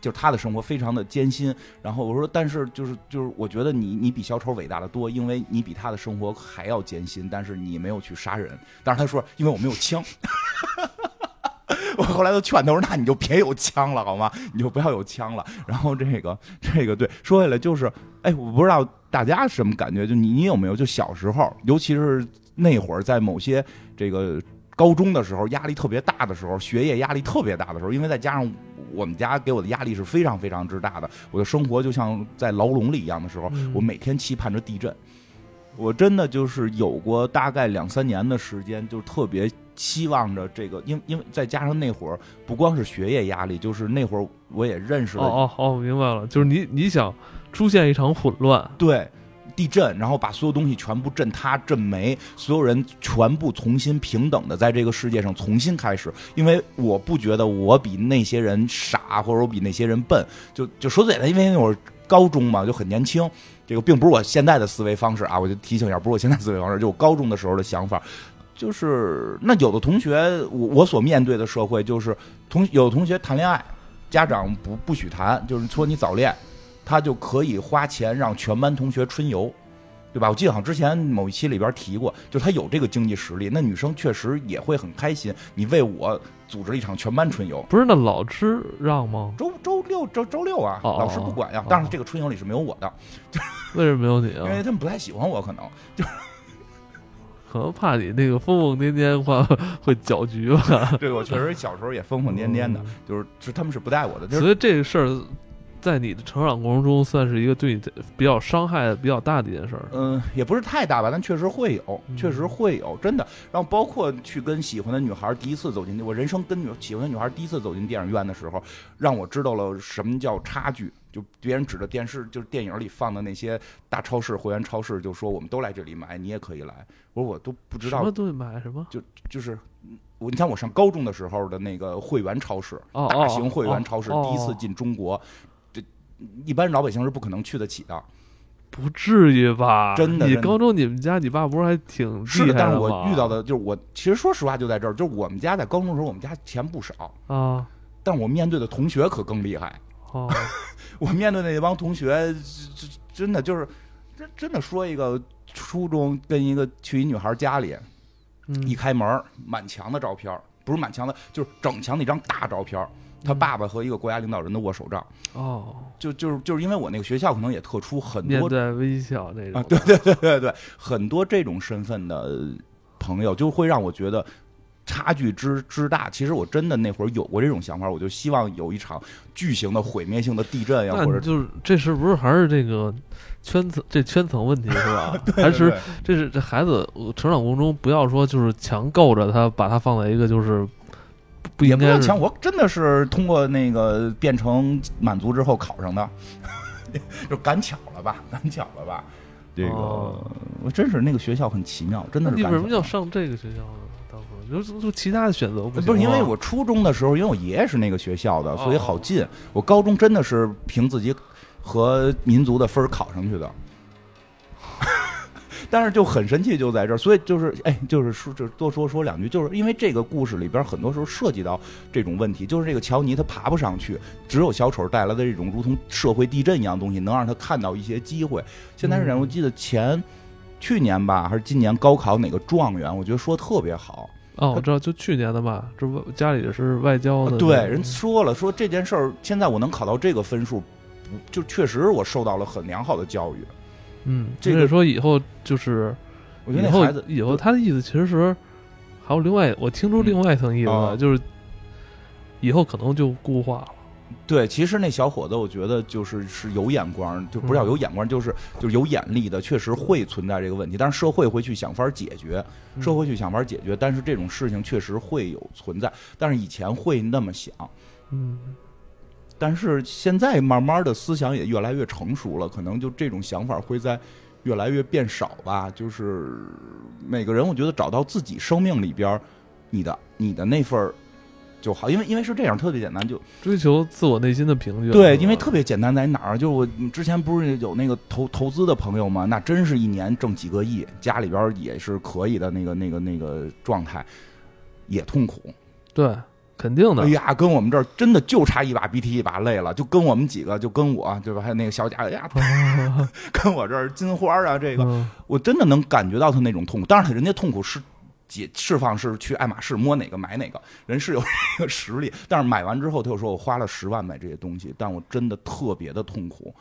就是他的生活非常的艰辛。然后我说，但是就是就是，我觉得你你比小丑伟大的多，因为你比他的生活还要艰辛，但是你没有去杀人。但是他说，因为我没有枪。我后来都劝他说：“那你就别有枪了，好吗？你就不要有枪了。”然后这个这个对，说起来就是，哎，我不知道大家什么感觉，就你你有没有就小时候，尤其是那会儿在某些这个高中的时候，压力特别大的时候，学业压力特别大的时候，因为再加上我们家给我的压力是非常非常之大的，我的生活就像在牢笼里一样的时候，嗯我每天期盼着地震。我真的就是有过大概两三年的时间，就特别期望着这个，因因为再加上那会儿不光是学业压力，就是那会儿我也认识了哦哦哦，明白了，就是你你想出现一场混乱，对，地震，然后把所有东西全部震塌、震没，所有人全部重新平等的在这个世界上重新开始。因为我不觉得我比那些人傻，或者我比那些人笨。就就说简单，因为那会儿高中嘛，就很年轻。这个并不是我现在的思维方式啊，我就提醒一下，不是我现在思维方式，就我高中的时候的想法。就是那有的同学，我我所面对的社会就是同有的同学谈恋爱，家长不不许谈，就是说你早恋，他就可以花钱让全班同学春游，对吧？我记得好像之前某一期里边提过，就是他有这个经济实力，那女生确实也会很开心。你为我组织一场全班春游，不是那老师让吗？周周六周周六啊，老师不管呀哦。当然这个春游里是没有我的，为什么没有你啊因为啊？他们不太喜欢我，可能就 可能怕你那个疯疯癫癫话 会搅局吧。对我确实小时候也疯疯癫癫的，就是是他们是不带我的，就是所以这个事儿在你的成长过程中算是一个对你比较伤害比较大的一件事儿。嗯，也不是太大吧，但确实会有，嗯确实会有，真的。然后包括去跟喜欢的女孩第一次走进，我人生跟女喜欢的女孩第一次走进电影院的时候，让我知道了什么叫差距。就别人指着电视，就是电影里放的那些大超市、会员超市，就说我们都来这里买，你也可以来。我说我都不知道什么，东西买什么？就就是我，你像我上高中的时候的那个会员超市，哦，大型会员超市哦第一次进中国，这一般老百姓是不可能去得起的。不至于吧？真的你高中你们家你爸不是还挺是的，厉害但是我遇到的就是我，其实说实话就在这儿，就是我们家在高中的时候，我们家钱不少，啊但我面对的同学可更厉害。哦，我面对那帮同学，真的就是，真真的说一个初中跟一个去一女孩家里，一嗯开门满墙的照片，不是满墙的，就是整墙的一张大照片儿。他嗯爸爸和一个国家领导人的握手照，哦，就就是就是因为我那个学校可能也特殊，很多面带微笑那种啊，对对对对对，很多这种身份的朋友，就会让我觉得差距之之大。其实我真的那会儿有过这种想法，我就希望有一场巨型的毁灭性的地震呀，或者就是这是不是还是这个圈层这圈层问题是吧？对还是这是这孩子呃成长过程中不要说就是强够着他，把他放在一个就是不也不要强，我真的是通过那个变成满族之后考上的，就赶巧了吧，赶巧了吧。这个、哦我真是那个学校很奇妙，真的是你为什么要上这个学校呢？当时就就其他的选择不是因为我初中的时候，因为我爷爷是那个学校的，所以哦好进。我高中真的是凭自己和民族的分儿考上去的。但是就很神奇就在这儿，所以就是哎，就是说就多说说两句，就是因为这个故事里边很多时候涉及到这种问题，就是这个乔尼他爬不上去，只有小丑带来的这种如同社会地震一样东西，能让他看到一些机会。现在是，我记得前去年吧，还是今年高考哪个状元，我觉得说特别好。哦，我知道，就去年的吧，这不家里是外交的。对，人说了，说这件事儿，现在我能考到这个分数，不就确实我受到了很良好的教育。嗯，这个说以后就是，我觉得以后那孩子以后他的意思其实还有另外，我听出另外一层意思就是以后可能就固化了。对，其实那小伙子，我觉得就是是有眼光，就不是叫有眼光，就是就是有眼力的，确实会存在这个问题，但是社会会去想法解决，嗯社会去想法解决，但是这种事情确实会有存在，但是以前会那么想，嗯，但是现在慢慢的思想也越来越成熟了，可能就这种想法会在越来越变少吧。就是每个人，我觉得找到自己生命里边你的你的那份儿就好，因为因为是这样，特别简单，就追求自我内心的平静。对，因为特别简单在哪儿？就是我之前不是有那个投投资的朋友吗？那真是一年挣几个亿，家里边也是可以的那个那个那个状态，也痛苦。对，肯定的哎。呀，跟我们这儿真的就差一把鼻涕一把泪了，就跟我们几个，就跟我对吧？还有那个小贾，哎呀，跟我这儿金花啊，这个嗯我真的能感觉到他那种痛苦。当然，人家痛苦是解释放是去爱马仕摸哪个买哪个，人是有 这个实力。但是买完之后，他又说我花了十万买这些东西，但我真的特别的痛苦。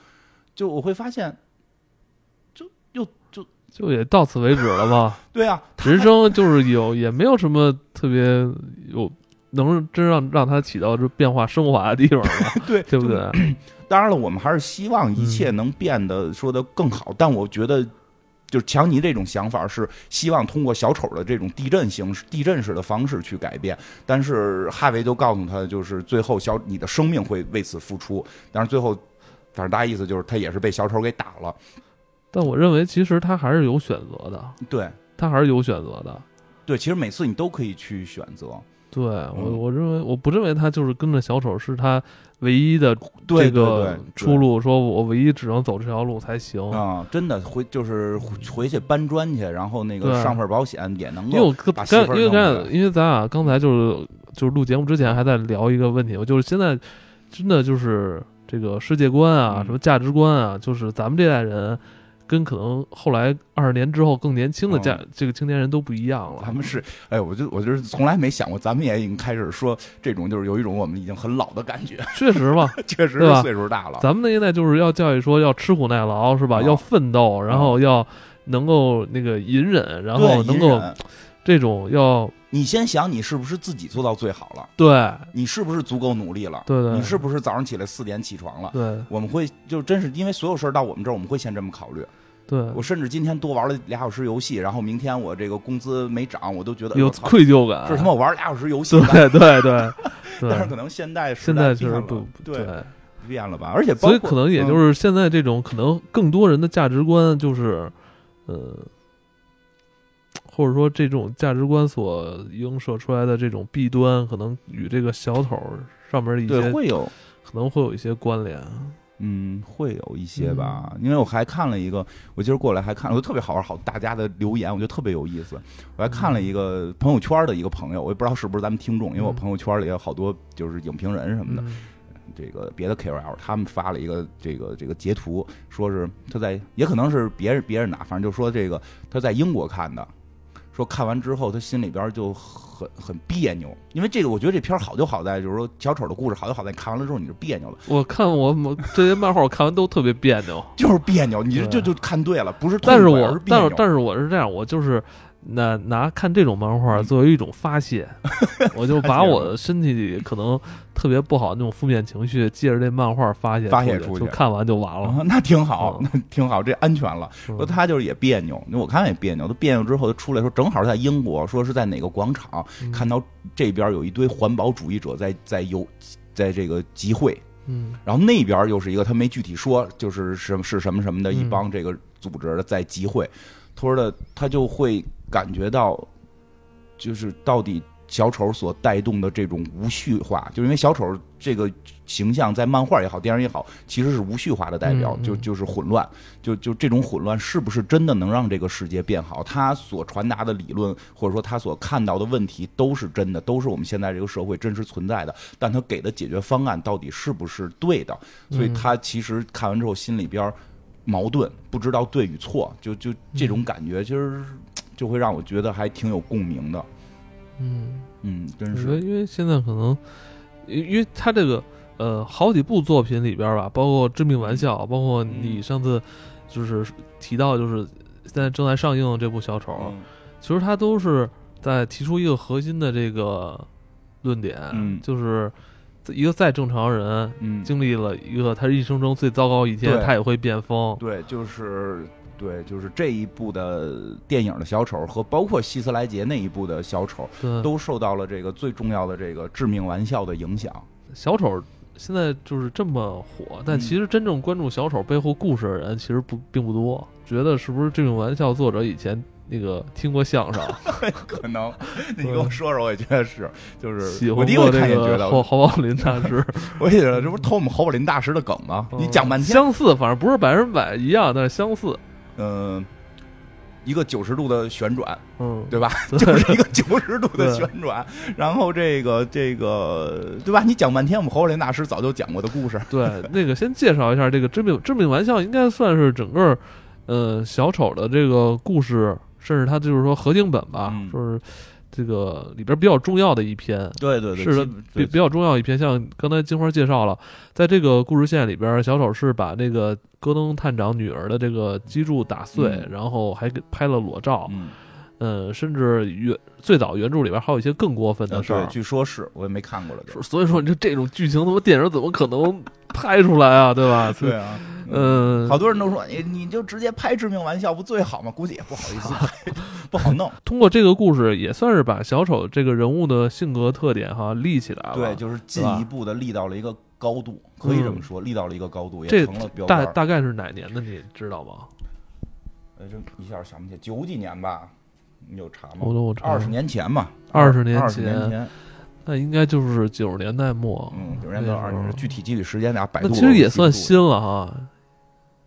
就我会发现，就又就就也到此为止了吧。对啊，人生就是有，也没有什么特别有能真让让它起到这变化升华的地方吗，对对不对？当然了，我们还是希望一切嗯能变得说的更好，但我觉得。就是强尼这种想法是希望通过小丑的这种地震形式、地震式的方式去改变，但是哈维就告诉他，就是最后小你的生命会为此付出，但是最后，反正大概意思就是他也是被小丑给打了。但我认为其实他还是有选择的，对他还是有选择的。对，其实每次你都可以去选择。对我，嗯。我认为我不认为他就是跟着小丑是他唯一的这个出路，说我唯一只能走这条路才行。啊、真的回就是回回去搬砖去，然后那个上份保险也能因为刚刚把媳妇儿因为刚因为咱俩刚才就是就是录节目之前还在聊一个问题，我就是现在真的就是这个世界观啊，嗯什么价值观啊，就是咱们这代人跟可能后来二十年之后更年轻的价、这个青年人都不一样了。他们是，哎，我就我就是从来没想过，咱们也已经开始说这种，就是有一种我们已经很老的感觉，确实嘛，确实岁数大了。咱们那一代就是要教育说要吃苦耐劳是吧？啊。要奋斗，然后要能够那个隐忍，然后能够这种要你先想，你是不是自己做到最好了？对你是不是足够努力了？对对你是不是早上起来四点起床了？对我们会就真是因为所有事儿到我们这儿，我们会先这么考虑。对我甚至今天多玩了俩小时游戏，然后明天我这个工资没涨，我都觉得有愧疚感，是他妈我玩俩小时游戏吧，对对对对，但是可能现在时现在确实不对对。变了吧，而且所以可能也就嗯是现在这种，可能更多人的价值观就是，呃，或者说这种价值观所映射出来的这种弊端，可能与这个小丑上面的一些对会有可能会有一些关联。嗯，会有一些吧，嗯因为我还看了一个，我今儿过来还看了，我特别好玩，好大家的留言，我觉得特别有意思。我还看了一个朋友圈的一个朋友，我也不知道是不是咱们听众，因为我嗯朋友圈里有好多就是影评人什么的，嗯这个别的 KOL 他们发了一个这个这个截图，说是他在，也可能是别人别人的，反正就说这个他在英国看的，说看完之后他心里边就很很别扭，因为这个我觉得这片儿好就好在就是说小丑的故事好就好在你看完了之后你是别扭的。我看我我这些漫画我看完都特别别扭，就是别扭，你这就就看对了，不是但是我是但是但是我是这样，我就是拿拿看这种漫画嗯作为一种发泄，我就把我的身体里可能特别不好那种负面情绪，借着这漫画发泄，发泄出去就看完就完了。啊，那挺好，嗯那挺好，这安全了。嗯说他就是也别扭，我看也别扭。他别扭之后，他出来说正好在英国，说是在哪个广场嗯看到这边有一堆环保主义者在在游，在这个集会，嗯然后那边又是一个他没具体说，就是什么是什么什么的一嗯帮这个组织的在集会。他说的他就会感觉到，就是到底小丑所带动的这种无序化，就因为小丑这个形象在漫画也好，电影也好，其实是无序化的代表，嗯嗯就就是混乱，就就这种混乱是不是真的能让这个世界变好？他所传达的理论，或者说他所看到的问题，都是真的，都是我们现在这个社会真实存在的，但他给的解决方案到底是不是对的？所以他其实看完之后心里边矛盾，不知道对与错，就就这种感觉，其实就会让我觉得还挺有共鸣的。嗯，嗯，真是，因为现在可能，因因为他这个呃好几部作品里边吧，包括《致命玩笑》，包括你上次就是提到，就是现在正在上映的这部小丑，嗯。其实他都是在提出一个核心的这个论点，嗯。就是一个再正常人。嗯，经历了一个他一生中最糟糕一天，他也会变疯。对，就是对，就是这一部的电影的小丑和包括希斯莱杰那一部的小丑，对，都受到了这个最重要的这个致命玩笑的影响。小丑现在就是这么火，但嗯其实真正关注小丑背后故事的人其实不并不多。觉得是不是这种玩笑作者以前那个听过相声，可能 你跟我说说，我也觉得是，就是喜我第一回看也觉得，个侯侯宝林大师，我也觉得这不是偷我们侯宝林大师的梗吗？你讲半天，相似，反正不是百分百一样，但是相似。嗯、一个九十度的旋转，嗯，对吧？就是一个九十度的旋转，然后这个这个，对吧？你讲半天，我们侯宝林大师早就讲过的故事。对，那个先介绍一下这个致命致命玩笑，应该算是整个呃小丑的这个故事，甚至他就是说核心本吧，嗯。就是这个里边比较重要的一篇。对对对，是的比比较重要一篇，像刚才金花介绍了，在这个故事线里边，小丑是把那个戈登探长女儿的这个脊柱打碎，嗯。然后还给拍了裸照，嗯，嗯，甚至原最早原著里边还有一些更过分的呃事儿对，。据说是我也没看过了，就所以说，你这这种剧情，他妈电影怎么可能拍出来啊？对吧？对啊，嗯，好多人都说你你就直接拍致命玩笑不最好吗？估计也不好意思拍，不好弄。通过这个故事，也算是把小丑这个人物的性格特点哈立起来了。对，就是进一步的立到了一个高度，可以这么说，立到了一个高度，也这成了标大杆。大概是哪年的，你知道吗？呃，这一下想不起来，九几年吧？你有查吗？我我查二十年前嘛，20年二十年前前，那应该就是九十年代末。嗯，九十年到那时候二十年，具体具体时间俩百度。那其实也算新了哈，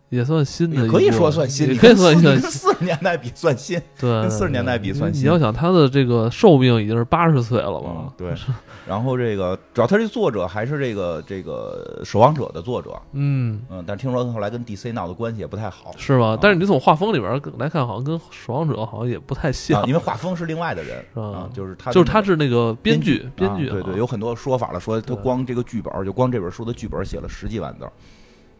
也算新的，也可以说算新，也可以算新。算四十年代比算新，对，跟四十年代比算新你要想他的这个寿命已经是八十岁了嗯嘛，，对。然后这个主要他这作者还是这个这个《守望者》的作者，嗯，嗯，但听说后来跟 DC 闹的关系也不太好，是吗啊？但是你从画风里边来看，好像跟《守望者》好像也不太像啊，，因为画风是另外的人是啊，就是他就是他是是那个编剧，编剧啊，对对，啊有很多说法了，说他光这个剧本，就光这本书的剧本写了十几万字儿，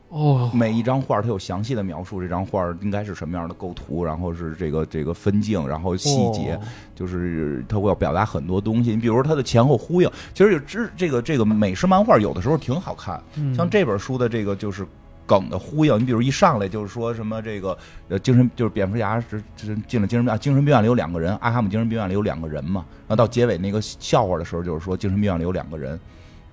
哦，每一张画它有详细的描述，这张画应该是什么样的构图，然后是这个这个分镜，然后细节，哦就是它会要表达很多东西。你比如说它的前后呼应，其实有之这个这个美式漫画有的时候挺好看，嗯像这本书的这个就是。梗的呼应，你比如一上来就是说什么这个呃精神就是蝙蝠侠是是进了精神病精神病院里有两个人，阿哈姆精神病院里有两个人嘛，然后到结尾那个笑话的时候就是说精神病院里有两个人，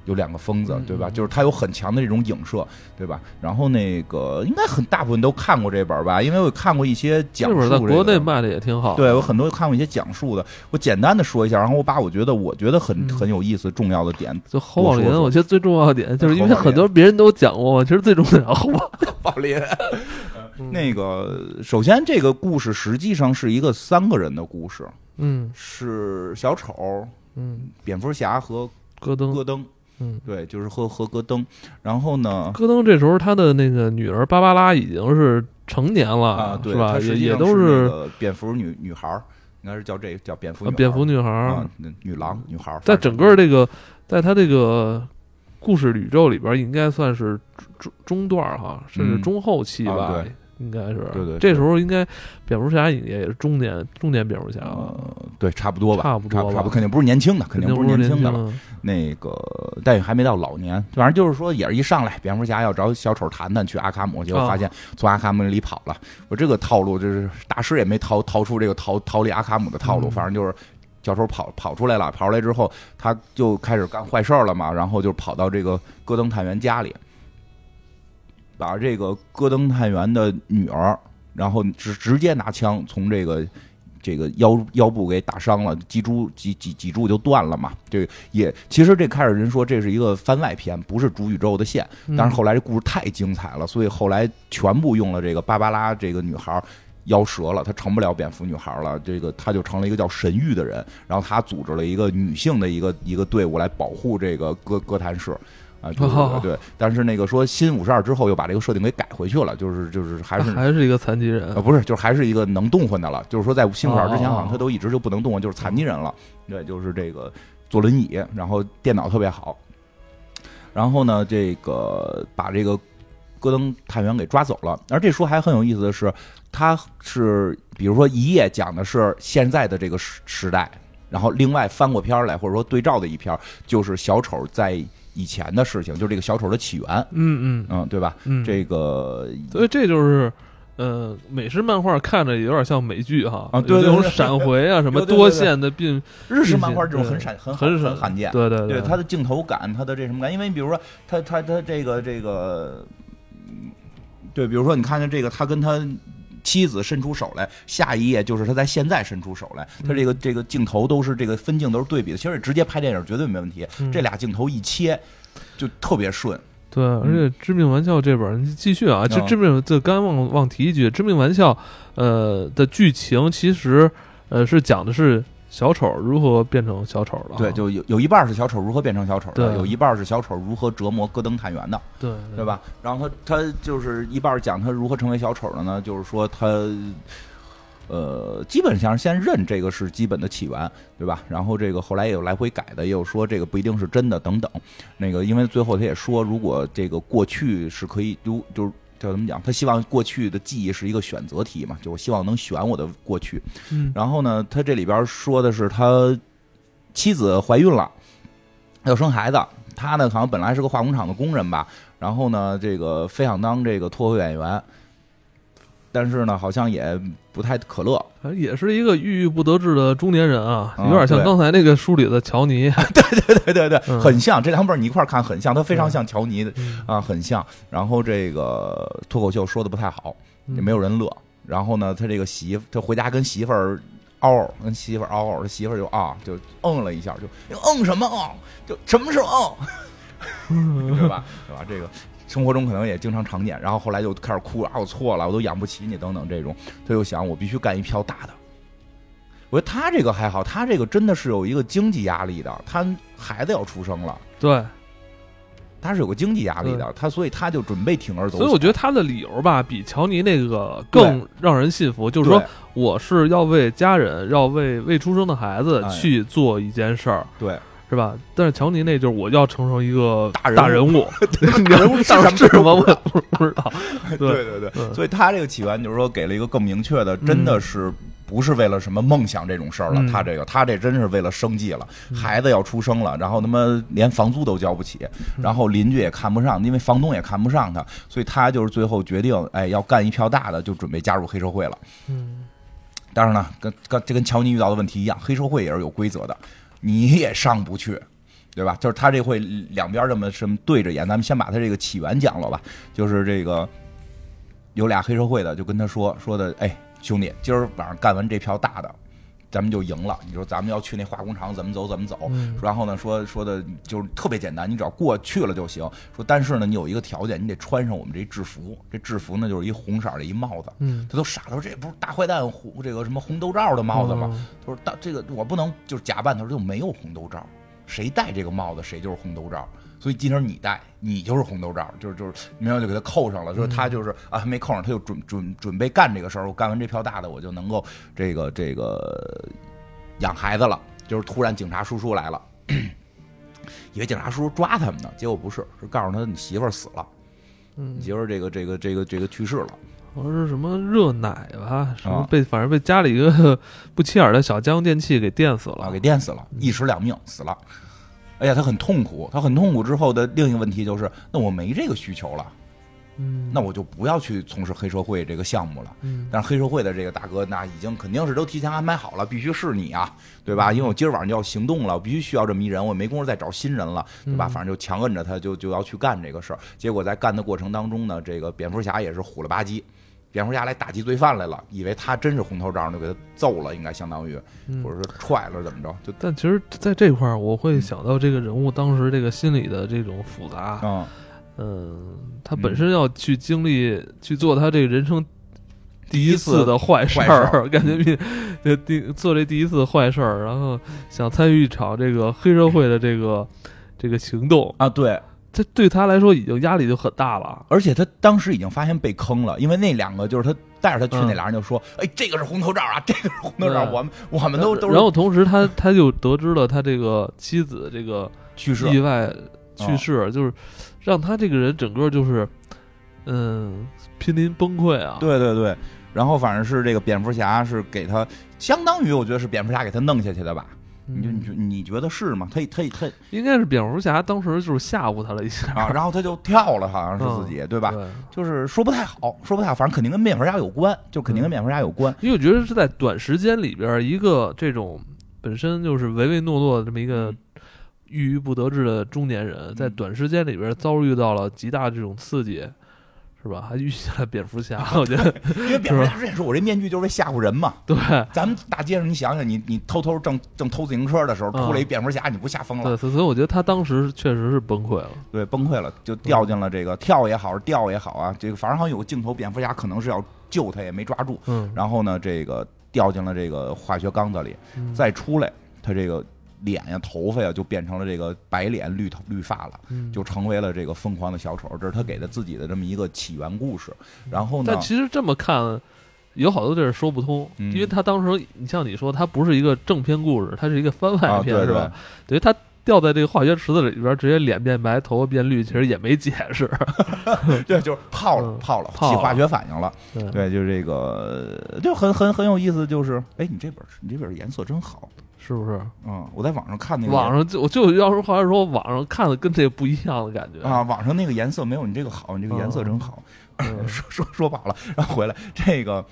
有两个疯子嗯，对吧？嗯就是他有很强的这种影射，对吧？然后那个应该很大部分都看过这本吧，因为我看过一些讲述、这。在国内卖的也挺好，对，我很多看过一些讲述的，我简单的说一下，然后我把我觉得我觉得很嗯。很有意思、重要的点，就侯宝林，我觉得最重要的点就是因为很多别人都讲过嘛，其实最重要 侯宝林。嗯。那个，首先这个故事实际上是一个三个人的故事，嗯。是小丑、嗯，蝙蝠侠和戈登，戈登，嗯，对，就是和和戈登。然后呢，戈登这时候他的那个女儿芭芭拉已经是成年了，啊，对，是吧？也也都是蝙蝠女女孩儿，应该是叫这个叫蝙蝠蝙蝠女孩儿啊，那女郎女孩儿，在整个这个，在他这个故事宇宙里边，应该算是中中段哈，甚至嗯中后期吧，啊对应该是。对对这时候应该蝙蝠侠也也是中年中年蝙蝠侠了，呃，对，差不多吧，差不差不多，肯定不是年轻的，肯定不不是年轻的了。那个，但也还没到老年，反正就是说，也是一上来，蝙蝠侠要找小丑谈谈，去阿卡姆，结果啊发现从阿卡姆里跑了。我这个套路，就是大师也没逃逃出这个逃逃离阿卡姆的套路，嗯反正就是。小丑跑跑出来了，跑出来之后，他就开始干坏事儿了嘛，然后就跑到这个戈登探员家里，把这个戈登探员的女儿，然后直直接拿枪从这个这个腰腰部给打伤了，脊柱脊脊脊柱就断了嘛。这也其实这开始人说这是一个番外篇，不是主宇宙的线，嗯但是后来这故事太精彩了，所以后来全部用了这个芭芭拉这个女孩。夭折了，她成不了蝙蝠女孩了，这个她就成了一个叫神域的人，然后她组织了一个女性的一个一个队伍来保护这个哥哥谭市，啊，对哦对对，但是那个说新五十二之后又把这个设定给改回去了，就是就是还是还是一个残疾人呃，不是，就是还是一个能动换的了。就是说，在新五十二之前，哦好像他都一直就不能动换，就是残疾人了。对，就是这个坐轮椅，然后电脑特别好。然后呢，这个把这个戈登探员给抓走了。而这书还很有意思的是，它是比如说一页讲的是现在的这个时时代，然后另外翻过篇儿来，或者说对照的一篇儿就是小丑在以前的事情，就是这个小丑的起源，嗯嗯嗯，对吧？嗯，这个所以这就是。呃，美式漫画看着有点像美剧哈，啊对对对有这种闪回啊，什么多线的并，日式漫画这种很闪很很很罕见。对对对它的镜头感，它的这什么感？因为你比如说，他他他这个这个，嗯对，比如说你看见这个，他跟他妻子伸出手来，下一页就是他在现在伸出手来，他这个这个镜头都是这个分镜都是对比的。其实直接拍电影绝对没问题，嗯这俩镜头一切就特别顺。对，而且《致命玩笑》这本，你继续啊，这嗯《致命》这刚忘忘提一句，《致命玩笑》呃的剧情其实呃是讲的是小丑如何变成小丑的啊，对，就有有一半是小丑如何变成小丑的，有一半是小丑如何折磨戈登探员的。对对？吧？然后他他就是一半讲他如何成为小丑的呢？就是说他，呃，基本上先认这个是基本的起源，对吧？然后这个后来也有来回改的，也有说这个不一定是真的等等。那个因为最后他也说，如果这个过去是可以，如就是。叫怎么讲？他希望过去的记忆是一个选择题嘛，就我希望能选我的过去。嗯然后呢，他这里边说的是他妻子怀孕了，要生孩子。他呢，好像本来是个化工厂的工人吧，然后呢，这个非想当这个脱口演员，但是呢，好像也不太可乐。也是一个郁郁不得志的中年人啊，啊有点像刚才那个书里的乔尼。对 对对，对对很像这两本你一块看，很像，他非常像乔尼的嗯啊，很像。然后这个脱口秀说的不太好，也嗯没有人乐。然后呢，他这个媳妇，他回家跟媳妇儿嗷，跟媳妇儿嗷嗷，他媳妇儿就啊，就嗯了一下，就嗯什么嗯？就什么是嗯？对吧？对吧？这个生活中可能也经常常见。然后后来就开始哭啊，我错了，我都养不起你等等这种。他就想，我必须干一票大的。我觉得他这个还好，他这个真的是有一个经济压力的，他孩子要出生了。对，他是有个经济压力的，他所以他就准备铤而走险。所以我觉得他的理由吧，比乔尼那个更让人信服。就是说，我是要为家人，要为未出生的孩子哎去做一件事儿，对是吧？但是乔尼那就是我要成成一个大人物大人物 大人物是什么是什么？我也不不知道。对对对所以他这个起源就是说给了一个更明确的，真的是不是为了什么梦想这种事儿了。嗯他这个他这真是为了生计了，嗯孩子要出生了，然后他妈连房租都交不起，然后邻居也看不上，因为房东也看不上他，所以他就是最后决定，哎，要干一票大的，就准备加入黑社会了。嗯，当然了，跟跟这跟乔尼遇到的问题一样，黑社会也是有规则的，你也上不去，对吧？就是他这会两边这么这么对着演，咱们先把他这个起源讲了吧。就是这个有俩黑社会的就跟他说说的，哎，兄弟，今儿晚上干完这票大的，咱们就赢了。你说咱们要去那化工厂怎么走怎么走？嗯然后呢，说说的就是特别简单，你只要过去了就行。说但是呢，你有一个条件，你得穿上我们这制服，这制服呢就是一红色的一帽子。嗯，他都傻了，说这不是大坏蛋红这个什么红豆罩的帽子吗？嗯？他说大这个我不能就是假扮，他说就没有红豆罩，谁戴这个帽子谁就是红豆罩。所以今天你带，你就是红头罩，就是就是明天就给他扣上了。说他就是啊，还没扣上，他就准准准备干这个事儿。我干完这票大的，我就能够这个这个养孩子了。就是突然警察叔叔来了，以为警察叔叔抓他们呢，结果不是，是告诉他你媳妇儿死了，嗯你，媳妇儿这个这个这个这个去世了。好像是什么热奶吧，什么啊被反正被家里一个 不起眼的小家用电器给电死啊，了给。电死了，一尸两命，死了。哎呀，他很痛苦，他很痛苦之后的另一个问题就是，那我没这个需求了，嗯，那我就不要去从事黑社会这个项目了。嗯但是黑社会的这个大哥，那已经肯定是都提前安排好了，必须是你啊，对吧？因为我今儿晚上就要行动了，我必须需要这么一人，我没工夫再找新人了，对吧？嗯反正就强摁着他就就要去干这个事儿。结果在干的过程当中呢，这个蝙蝠侠也是虎了吧唧。蝙蝠侠来打击罪犯来了，以为他真是红头罩，就给他揍了，应该相当于，嗯或者说踹了怎么着，就但其实在这块儿，我会想到这个人物当时这个心理的这种复杂。嗯。嗯，他本身要去经历、去做他这个人生第一次的坏事儿，感觉比呃第做这第一次坏事儿，然后想参与一场这个黑社会的这个这个行动，啊对，这对他来说已经压力就很大了。而且他当时已经发现被坑了，因为那两个就是他带着他去嗯那俩人就说，哎，这个是红头罩啊，这个是红头罩，我们我们都都是然后同时他他就得知了他这个妻子这个去世意外去世，就是让他这个人整个就是嗯濒临崩溃啊。对对对，然后反正是这个蝙蝠侠是给他，相当于我觉得是蝙蝠侠给他弄下去的吧？你就嗯你觉你觉得是吗？他他他应该是蝙蝠侠当时就是吓唬他了一下，啊，然后他就跳了，好像是自己对吧？对，就是说不太好，说不太好，反正肯定跟蝙蝠侠有关，就肯定跟蝙蝠侠有关。因为我觉得是在短时间里边，一个这种本身就是唯唯诺诺的这么一个嗯郁郁不得志的中年人，在短时间里边遭遇到了极大这种刺激，是吧？还遇见了蝙蝠侠，我觉得因为蝙蝠侠之前说，我这面具就是为吓唬人嘛。对咱们大街上，你想想，你你偷偷正正偷自行车的时候，嗯出来一蝙蝠侠，你不吓疯了？对，所以我觉得他当时确实是崩溃了。对，崩溃了，就掉进了这个跳也好，掉也好啊，这个反正好像有个镜头，蝙蝠侠可能是要救他，也没抓住，嗯，然后呢，这个掉进了这个化学缸子里，嗯再出来，他这个脸呀、头发呀就变成了这个白脸绿头绿发了，嗯就成为了这个疯狂的小丑。这是他给的自己的这么一个起源故事。然后呢但，其实这么看，有好多地儿说不通，嗯因为他当时，你像你说，他不是一个正片故事，他是一个番外啊，篇，对对是吧？等于他掉在这个化学池子里边，直接脸变白，头发变绿，其实也没解释。对，就是泡了嗯泡了，起化学反应了。对，对，就是这个，就很很很有意思。就是，哎，你这本你这本颜色真好。是不是？嗯，我在网上看那个网上就我就要是话说，网上看的跟这不一样的感觉啊，。网上那个颜色没有你这个好，你这个颜色真好。嗯说说说饱了，然后回来这个，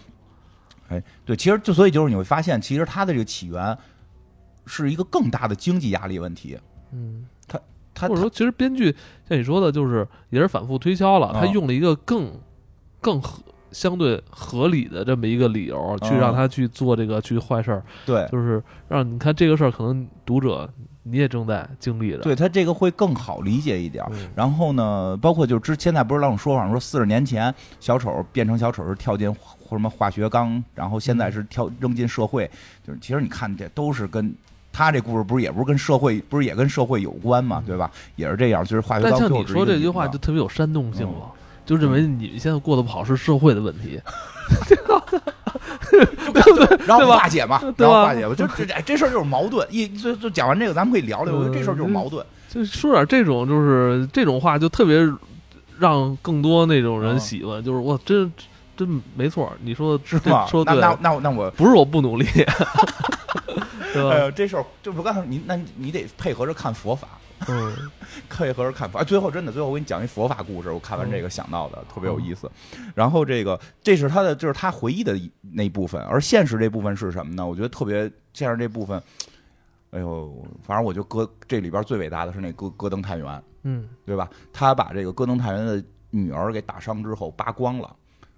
哎，对，其实就所以就是你会发现，其实它的这个起源是一个更大的经济压力问题。嗯，他他或者说，其实编剧像你说的，就是也是反复推敲了，啊他用了一个更更合相对合理的这么一个理由，去啊让他去做这个去坏事儿，对就是让你看这个事儿，可能读者你也正在经历着。对，他这个会更好理解一点。嗯，然后呢，包括就之现在不是那种说法说四十年前小丑变成小丑是跳进化什么化学缸，然后现在是跳扔进社会，就是其实你看这都是跟。他这故事不是也不是跟社会不是也跟社会有关嘛，对吧？也是这样，就是化学但像你说这句话就特别有煽动性嗯了。就认为你们现在过得不好是社会的问题 然后化解嘛，然后化解嘛，就这这这事儿就是矛盾。一就就讲完这个，咱们可以聊聊，我觉得这事儿就是矛盾。就说点这种就是这种话，就特别让更多那种人嗯喜欢。就是我真真没错，你说的是吗？说对，那那那那我，不是我不努力，对吧？哎呦，这事儿就不告诉你那你得配合着看佛法，嗯 配合着看法。哎，最后真的，最后我给你讲一佛法故事，我看完这个想到的，特别有意思。然后这个这是他的，就是他回忆的那一部分，而现实这部分是什么呢？我觉得特别现实这部分，哎呦，反正我就搁这里边最伟大的是那戈戈登探员，嗯，对吧？他把这个戈登探员的女儿给打伤之后扒光了。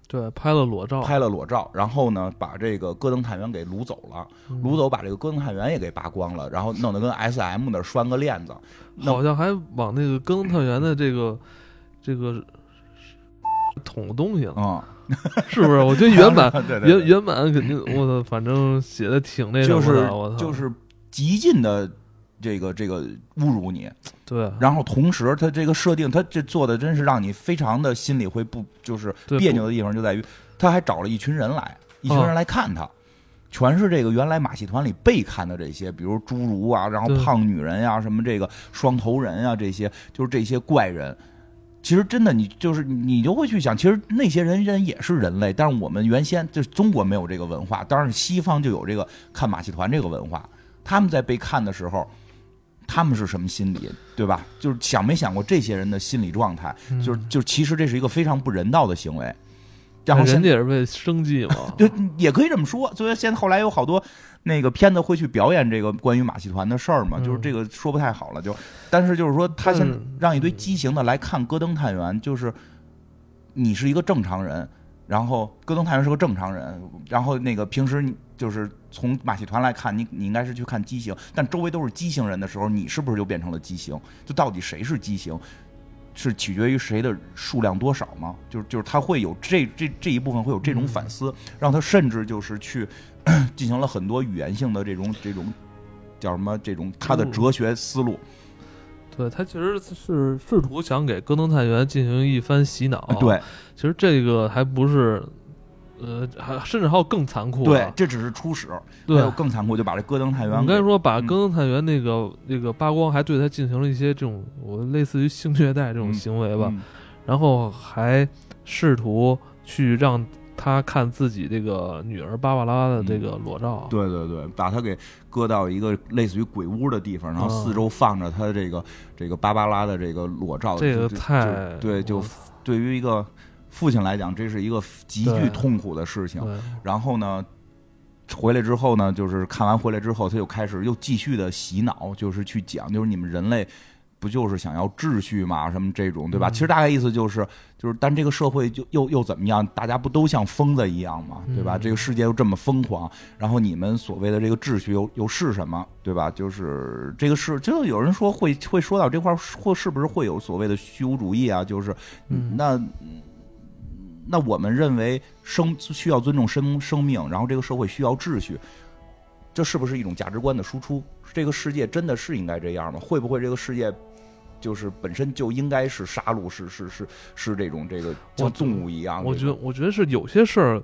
对，拍了裸照，拍了裸照，然后呢，把这个戈登探员给掳走了，嗯。掳走把这个戈登探员也给扒光了，然后弄得跟 S M 那儿拴个链子，那好像还往那个戈登探员的这个这个捅东西了，嗯，是不是？我觉得原版 原原版肯定，我操，反正写的挺那什就是么的，我操，就是极尽的这个这个侮辱你，对，然后同时他这个设定，他这做的真是让你非常的心里会不就是别扭的地方就在于，他还找了一群人来，一群哦人来看他。全是这个原来马戏团里被看的这些，比如侏儒啊，然后胖女人呀、什么这个双头人啊，这些就是这些怪人。其实真的，你就是你就会去想，其实那些人人也是人类，但是我们原先就是中国没有这个文化，当然西方就有这个看马戏团这个文化。他们在被看的时候，他们是什么心理，对吧？就是想没想过这些人的心理状态？嗯就是就其实这是一个非常不人道的行为。然后现人家也是为生计嘛，就，也可以这么说。所以现在后来有好多那个片子会去表演这个关于马戏团的事儿嘛，嗯就是这个说不太好了，就但是就是说他现在嗯让一堆畸形的来看戈登探员，就是你是一个正常人，然后戈登探员是个正常人，然后那个平时你就是从马戏团来看，你你应该是去看畸形，但周围都是畸形人的时候，你是不是就变成了畸形？就到底谁是畸形？是取决于谁的数量多少吗？就是就是他会有这这这一部分会有这种反思，让他甚至就是去 进行了很多语言性的这种这种叫什么这种他的哲学思路。对他其实是试图想给戈登探员进行一番洗脑。对，其实这个还不是。呃，还甚至还有更残酷。对，这只是初始，还有更残酷，就把这戈登探员。我跟你说，把戈登探员那个那个扒光，还对他进行了一些这种我类似于性虐待这种行为吧，然后还试图去让他看自己这个女儿芭芭拉的这个裸照。对对对，把他给搁到一个类似于鬼屋的地方，然后四周放着他这个这个芭芭拉的这个裸照。这个太对，就对于一个。父亲来讲，这是一个极具痛苦的事情。然后呢，回来之后呢，就是看完回来之后，他就开始又继续的洗脑，就是去讲，就是你们人类不就是想要秩序嘛，什么这种，对吧？其实大概意思就是，就是但这个社会就又又怎么样？大家不都像疯子一样嘛，对吧？这个世界又这么疯狂，然后你们所谓的这个秩序又又是什么，对吧？就是这个是，就有人说会会说到这块，会是不是会有所谓的虚无主义啊？就是那。那我们认为生需要尊重生生命，然后这个社会需要秩序，这是不是一种价值观的输出？这个世界真的是应该这样吗？会不会这个世界就是本身就应该是杀戮，是是是是这种这个像动物一样？我觉得我觉得是有些事儿，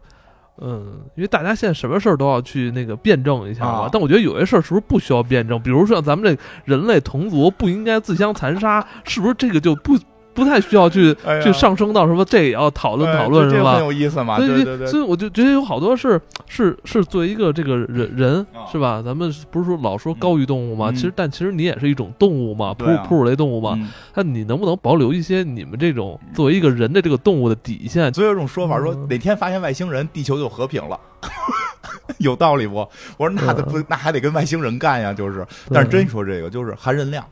嗯，因为大家现在什么事儿都要去那个辩证一下嘛。但我觉得有些事儿是不是不需要辩证？比如说咱们这人类同族不应该自相残杀，是不是这个就不？不太需要去去上升到什么，这也要讨论讨论是吧？很有意思嘛。所以，对所以我就觉得有好多是是是作为一个这个人人是吧？咱们不是说老说高于动物吗？其实，但其实你也是一种动物嘛，哺哺乳类动物嘛。那你能不能保留一些你们这种作为一个人的这个动物的底线？所以有种说法说，哪天发现外星人，地球就和平了，有道理不？我说那不那还得跟外星人干呀，就是。但是真说这个，就是含人量。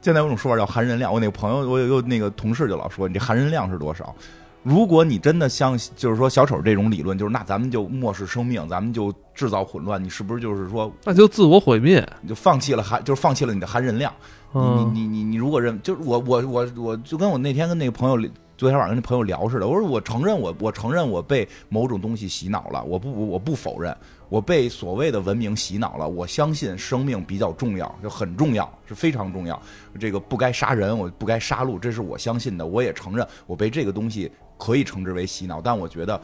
现在有种说法叫含人量，我那个朋友，我有有那个同事就老说你这含人量是多少？如果你真的像，就是说小丑这种理论，就是那咱们就漠视生命，咱们就制造混乱，你是不是就是说那就自我毁灭？你就放弃了含，就是放弃了你的含人量。你你你你你如果认，就是我我我我就跟我那天跟那个朋友昨天晚上跟那朋友聊似的，我说我承认我我承认我被某种东西洗脑了，我不我不否认。我被所谓的文明洗脑了，我相信生命比较重要，就很重要，是非常重要。这个不该杀人，我不该杀戮，这是我相信的。我也承认，我被这个东西可以称之为洗脑，但我觉得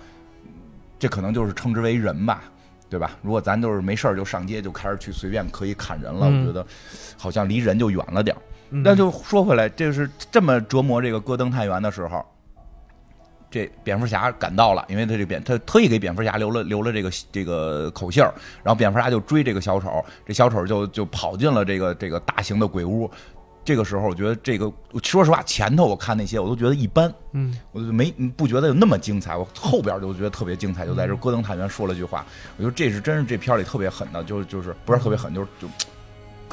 这可能就是称之为人吧，对吧？如果咱都是没事儿就上街就开始去随便可以砍人了，我觉得好像离人就远了点儿。那就说回来，这是这么折磨这个戈登探员的时候。这蝙蝠侠赶到了，因为他这蝙他特意给蝙蝠侠留了留了这个这个口信儿，然后蝙蝠侠就追这个小丑，这小丑就就跑进了这个这个大型的鬼屋。这个时候，我觉得这个说实话，前头我看那些我都觉得一般，嗯，我就没不觉得有那么精彩。我后边就觉得特别精彩，就在这戈登探员说了句话，我觉得这是真是这片里特别狠的，就就是不是特别狠，就是就。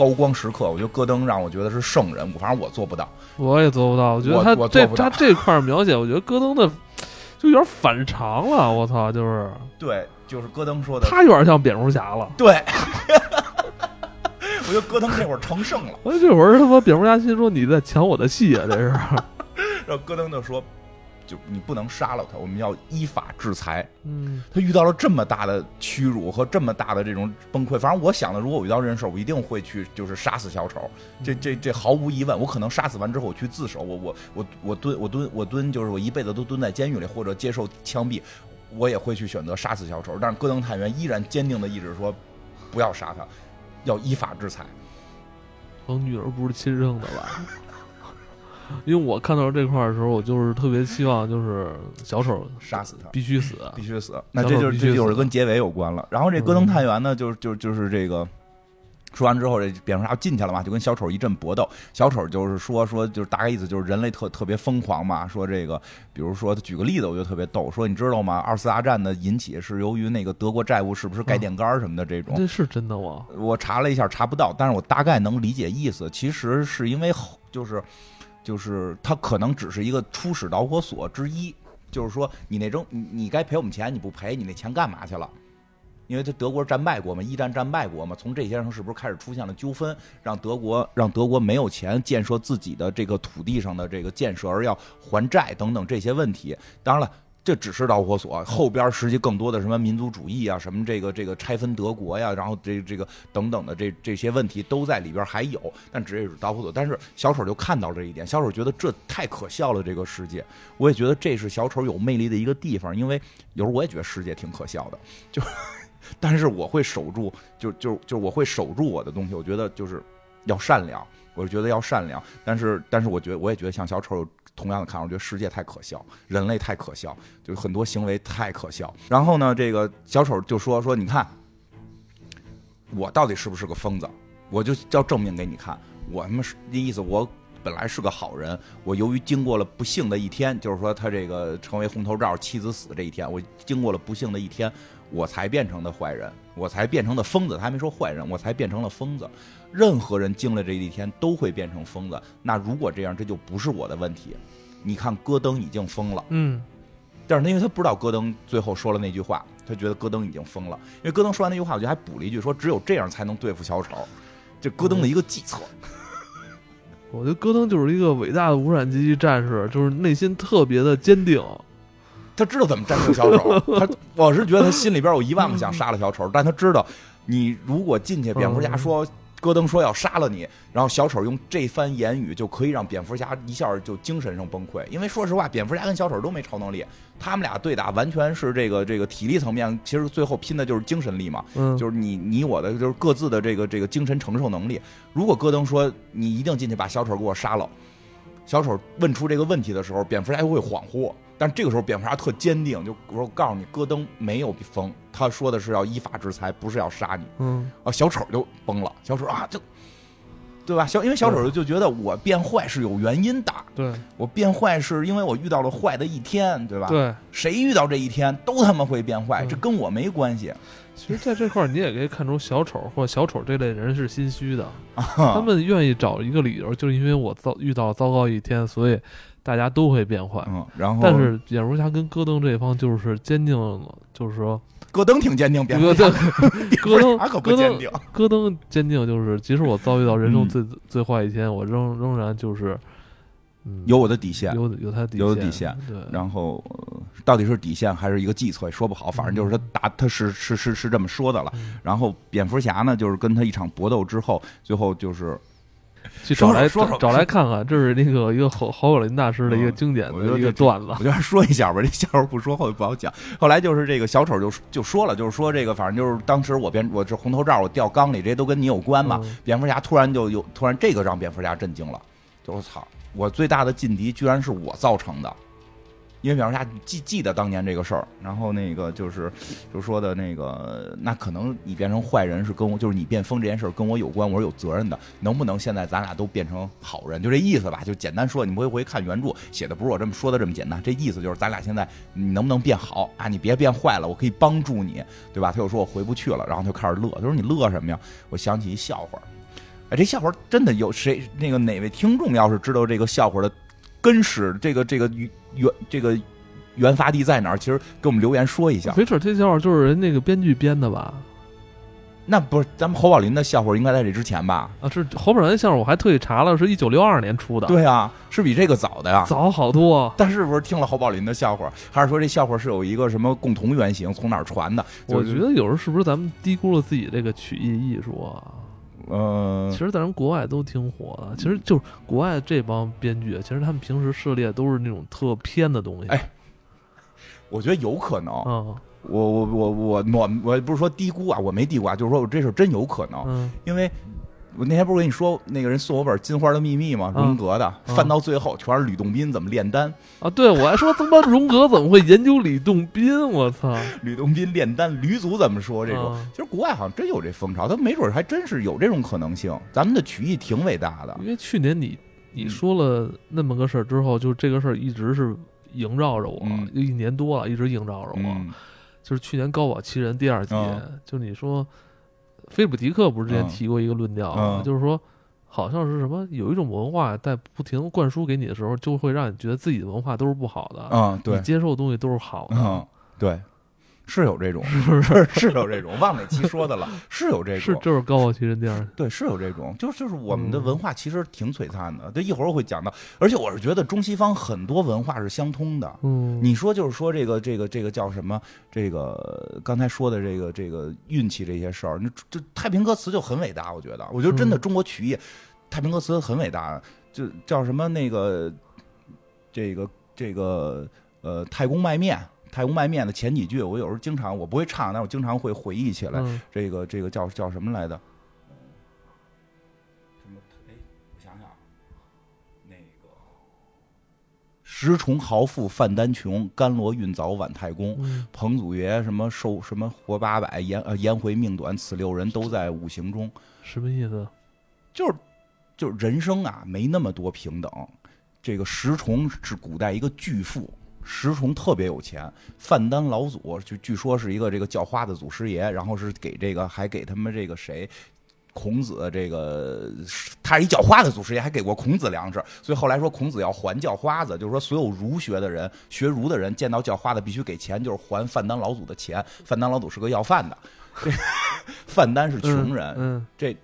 高光时刻，我觉得戈登让我觉得是圣人，我反正我做不到，我也做不到。我觉得他这他这块描写，我觉得戈登的就有点反常了。我操，就是对，就是戈登说的，他有点像蝙蝠侠了。对，我觉得戈登这会儿成圣了。我这会儿他妈蝙蝠侠心说你在抢我的戏啊，这是。然后戈登就说。就你不能杀了他，我们要依法制裁。嗯，他遇到了这么大的屈辱和这么大的这种崩溃，反正我想的，如果我遇到这件事我一定会去，就是杀死小丑。这这这毫无疑问，我可能杀死完之后我去自首，我我我我蹲我蹲我蹲，就是我一辈子都蹲在监狱里或者接受枪毙，我也会去选择杀死小丑。但是戈登探员依然坚定的意志说，不要杀他，要依法制裁。我女儿不是亲生的吧？因为我看到这块的时候，我就是特别希望，就是小丑杀死他，必须死，必须死。那这就是这就是跟结尾有关了。然后这戈登探员呢，就是就就是这个说完之后，这蝙蝠侠进去了嘛，就跟小丑一阵搏斗。小丑就是说说，就是大概意思就是人类特特别疯狂嘛。说这个，比如说他举个例子，我觉得特别逗。说你知道吗？二次大战的引起是由于那个德国债务是不是盖电杆什么的这种？这是真的吗？我查了一下，查不到，但是我大概能理解意思。其实是因为就是。就是它可能只是一个初始导火索之一，就是说你那种你你该赔我们钱，你不赔，你那钱干嘛去了？因为它德国是战败国嘛，一战战败国嘛，从这些上是不是开始出现了纠纷，让德国让德国没有钱建设自己的这个土地上的这个建设，而要还债等等这些问题。当然了，这只是导火索，后边实际更多的什么民族主义啊，什么这个这个拆分德国呀，然后这这个等等的这这些问题都在里边还有，但只是导火索。但是小丑就看到这一点，小丑觉得这太可笑了，这个世界。我也觉得这是小丑有魅力的一个地方，因为有时候我也觉得世界挺可笑的，就。但是我会守住，就就就我会守住我的东西。我觉得就是要善良，我觉得要善良。但是但是，我觉得我也觉得像小丑 同样的看法。我觉得世界太可笑，人类太可笑，就很多行为太可笑。然后呢，这个小丑就说说，你看我到底是不是个疯子？我就要证明给你看，我他妈是那意思。我本来是个好人，我由于经过了不幸的一天，就是说他这个成为红头罩，妻子死这一天，我经过了不幸的一天。我才变成的坏人，我才变成的疯子。他还没说坏人，我才变成了疯子。任何人经历这一天都会变成疯子。那如果这样，这就不是我的问题。你看，戈登已经疯了。嗯，但是因为他不知道戈登最后说了那句话，他觉得戈登已经疯了。因为戈登说完那句话，我觉得还补了一句，说只有这样才能对付小丑。这戈登的一个计策。我觉得戈登就是一个伟大的无产阶级战士，就是内心特别的坚定。他知道怎么战胜小丑，他我是觉得他心里边有一万个想杀了小丑，但他知道，你如果进去，蝙蝠侠说，戈登说要杀了你，然后小丑用这番言语就可以让蝙蝠侠一下就精神上崩溃，因为说实话，蝙蝠侠跟小丑都没超能力，他们俩对打完全是这个 这个体力层面，其实最后拼的就是精神力嘛，就是你你我的就是各自的这个这个精神承受能力。如果戈登说你一定进去把小丑给我杀了，小丑问出这个问题的时候，蝙蝠侠会恍惚。但这个时候，蝙蝠侠特坚定，就我说我告诉你，戈登没有疯，他说的是要依法制裁，不是要杀你。嗯，啊，小丑就崩了，小丑啊，就对吧？小因为小丑就觉得我变坏是有原因的，对我变坏是因为我遇到了坏的一天，对吧？对，谁遇到这一天都他妈会变坏，这跟我没关系。其实，在这块儿你也可以看出，小丑或小丑这类人是心虚的，他们愿意找一个理由，就是因为我遭遇到糟糕一天，所以。大家都会变坏，嗯，然后但是蝙蝠侠跟戈登这一方就是坚定，就是说戈登挺坚定，蝙蝠侠戈登可不坚定，戈登坚定就是即使我遭遇到人生最最坏一天，我仍仍然就是有我的底线，有有他有底线，对，然后到底是底线还是一个计策，说不好，反正就是他打他是是是是这么说的了。然后蝙蝠侠呢，就是跟他一场搏斗之后，最后就是。去找来说找来看看，这是那个一个侯侯友林大师的一个经典的一个段子。我就说一下吧，这小丑不说后不好讲。后来就是这个小丑就就说了，就是说这个反正就是当时我变我这红头罩我掉缸里，这些都跟你有关嘛。蝙蝠侠突然就有突然这个让蝙蝠侠震惊了，就我操，我最大的劲敌居然是我造成的。因为蝙蝠侠记记得当年这个事儿，然后那个就是就说的那个，那可能你变成坏人是跟我，就是你变疯这件事儿跟我有关，我是有责任的。能不能现在咱俩都变成好人？就这意思吧，就简单说。你回回看原著写的不是我这么说的这么简单，这意思就是咱俩现在你能不能变好啊？你别变坏了，我可以帮助你，对吧？他又说我回不去了，然后就开始乐。他说你乐什么呀？我想起一笑话，哎，这笑话真的有谁？那个哪位听众要是知道这个笑话的？根史这个这个原这个原发地在哪儿？其实给我们留言说一下。没准这笑话就是人那个编剧编的吧？那不是咱们侯宝林的笑话，应该在这之前吧？啊，是侯宝林的笑话，我还特意查了，是一九六二年出的。对啊，是比这个早的呀，早好多。但是不是听了侯宝林的笑话，还是说这笑话是有一个什么共同原型，从哪儿传的？我觉得有时候是不是咱们低估了自己这个曲艺艺术啊？呃，其实，在人国外都挺火的。其实，就是国外这帮编剧，其实他们平时涉猎都是那种特偏的东西。哎，我觉得有可能。嗯，我我我我暖，我不是说低估啊，我没低估啊，就是说我这事真有可能。嗯，因为。我那天不是跟你说那个人送我本《金花的秘密》吗？荣格的，翻到最后全是吕洞宾怎么炼丹啊！对，我还说他妈荣格怎么会研究吕洞宾？我操！吕洞宾炼丹，吕祖怎么说这种？其实国外好像真有这风潮，他没准还真是有这种可能性。咱们的曲艺挺伟大的。因为去年你你说了那么个事儿之后，就这个事儿一直是萦绕着我，一年多了，一直萦绕着我。就是去年高保奇人第二集，就你说。菲普迪克不是之前提过一个论调，就是说，好像是什么有一种文化在不停灌输给你的时候，就会让你觉得自己的文化都是不好的，嗯，对。你，接受的东西都是好的，嗯，对，是有这种，是不是？是有这种，忘哪期说的了，是有这种，是就是高傲其人电视，对，是有这种，就是就是我们的嗯文化其实挺璀璨的，这一会儿我会讲到，而且我是觉得中西方很多文化是相通的。嗯，你说就是说这个这个这个叫什么？这个刚才说的这个这个运气这些事儿，那这太平歌词就很伟大，我觉得，我觉得真的嗯中国曲艺太平歌词很伟大，就叫什么那个这个这个呃太公卖面。太公卖面的前几句，我有时候经常我不会唱，但我经常会回忆起来。嗯这个这个叫叫什么来的？什么？哎，我想想啊，那个十重豪富范丹琼，甘罗运早晚太公。嗯彭祖爷什么寿什么活八百，颜呃颜回命短，此六人都在五行中。什么意思？就是就是人生啊，没那么多平等。这个石崇是古代一个巨富，石崇特别有钱。范丹老祖就据说是一个这个叫花的祖师爷，然后是给这个还给他们这个谁。孔子这个他是一叫花的祖师爷，还给过孔子粮食，所以后来说孔子要还叫花子，就是说所有儒学的人、学儒的人见到叫花子必须给钱，就是还范丹老祖的钱。范丹老祖是个要饭的，这范丹是穷人，嗯，这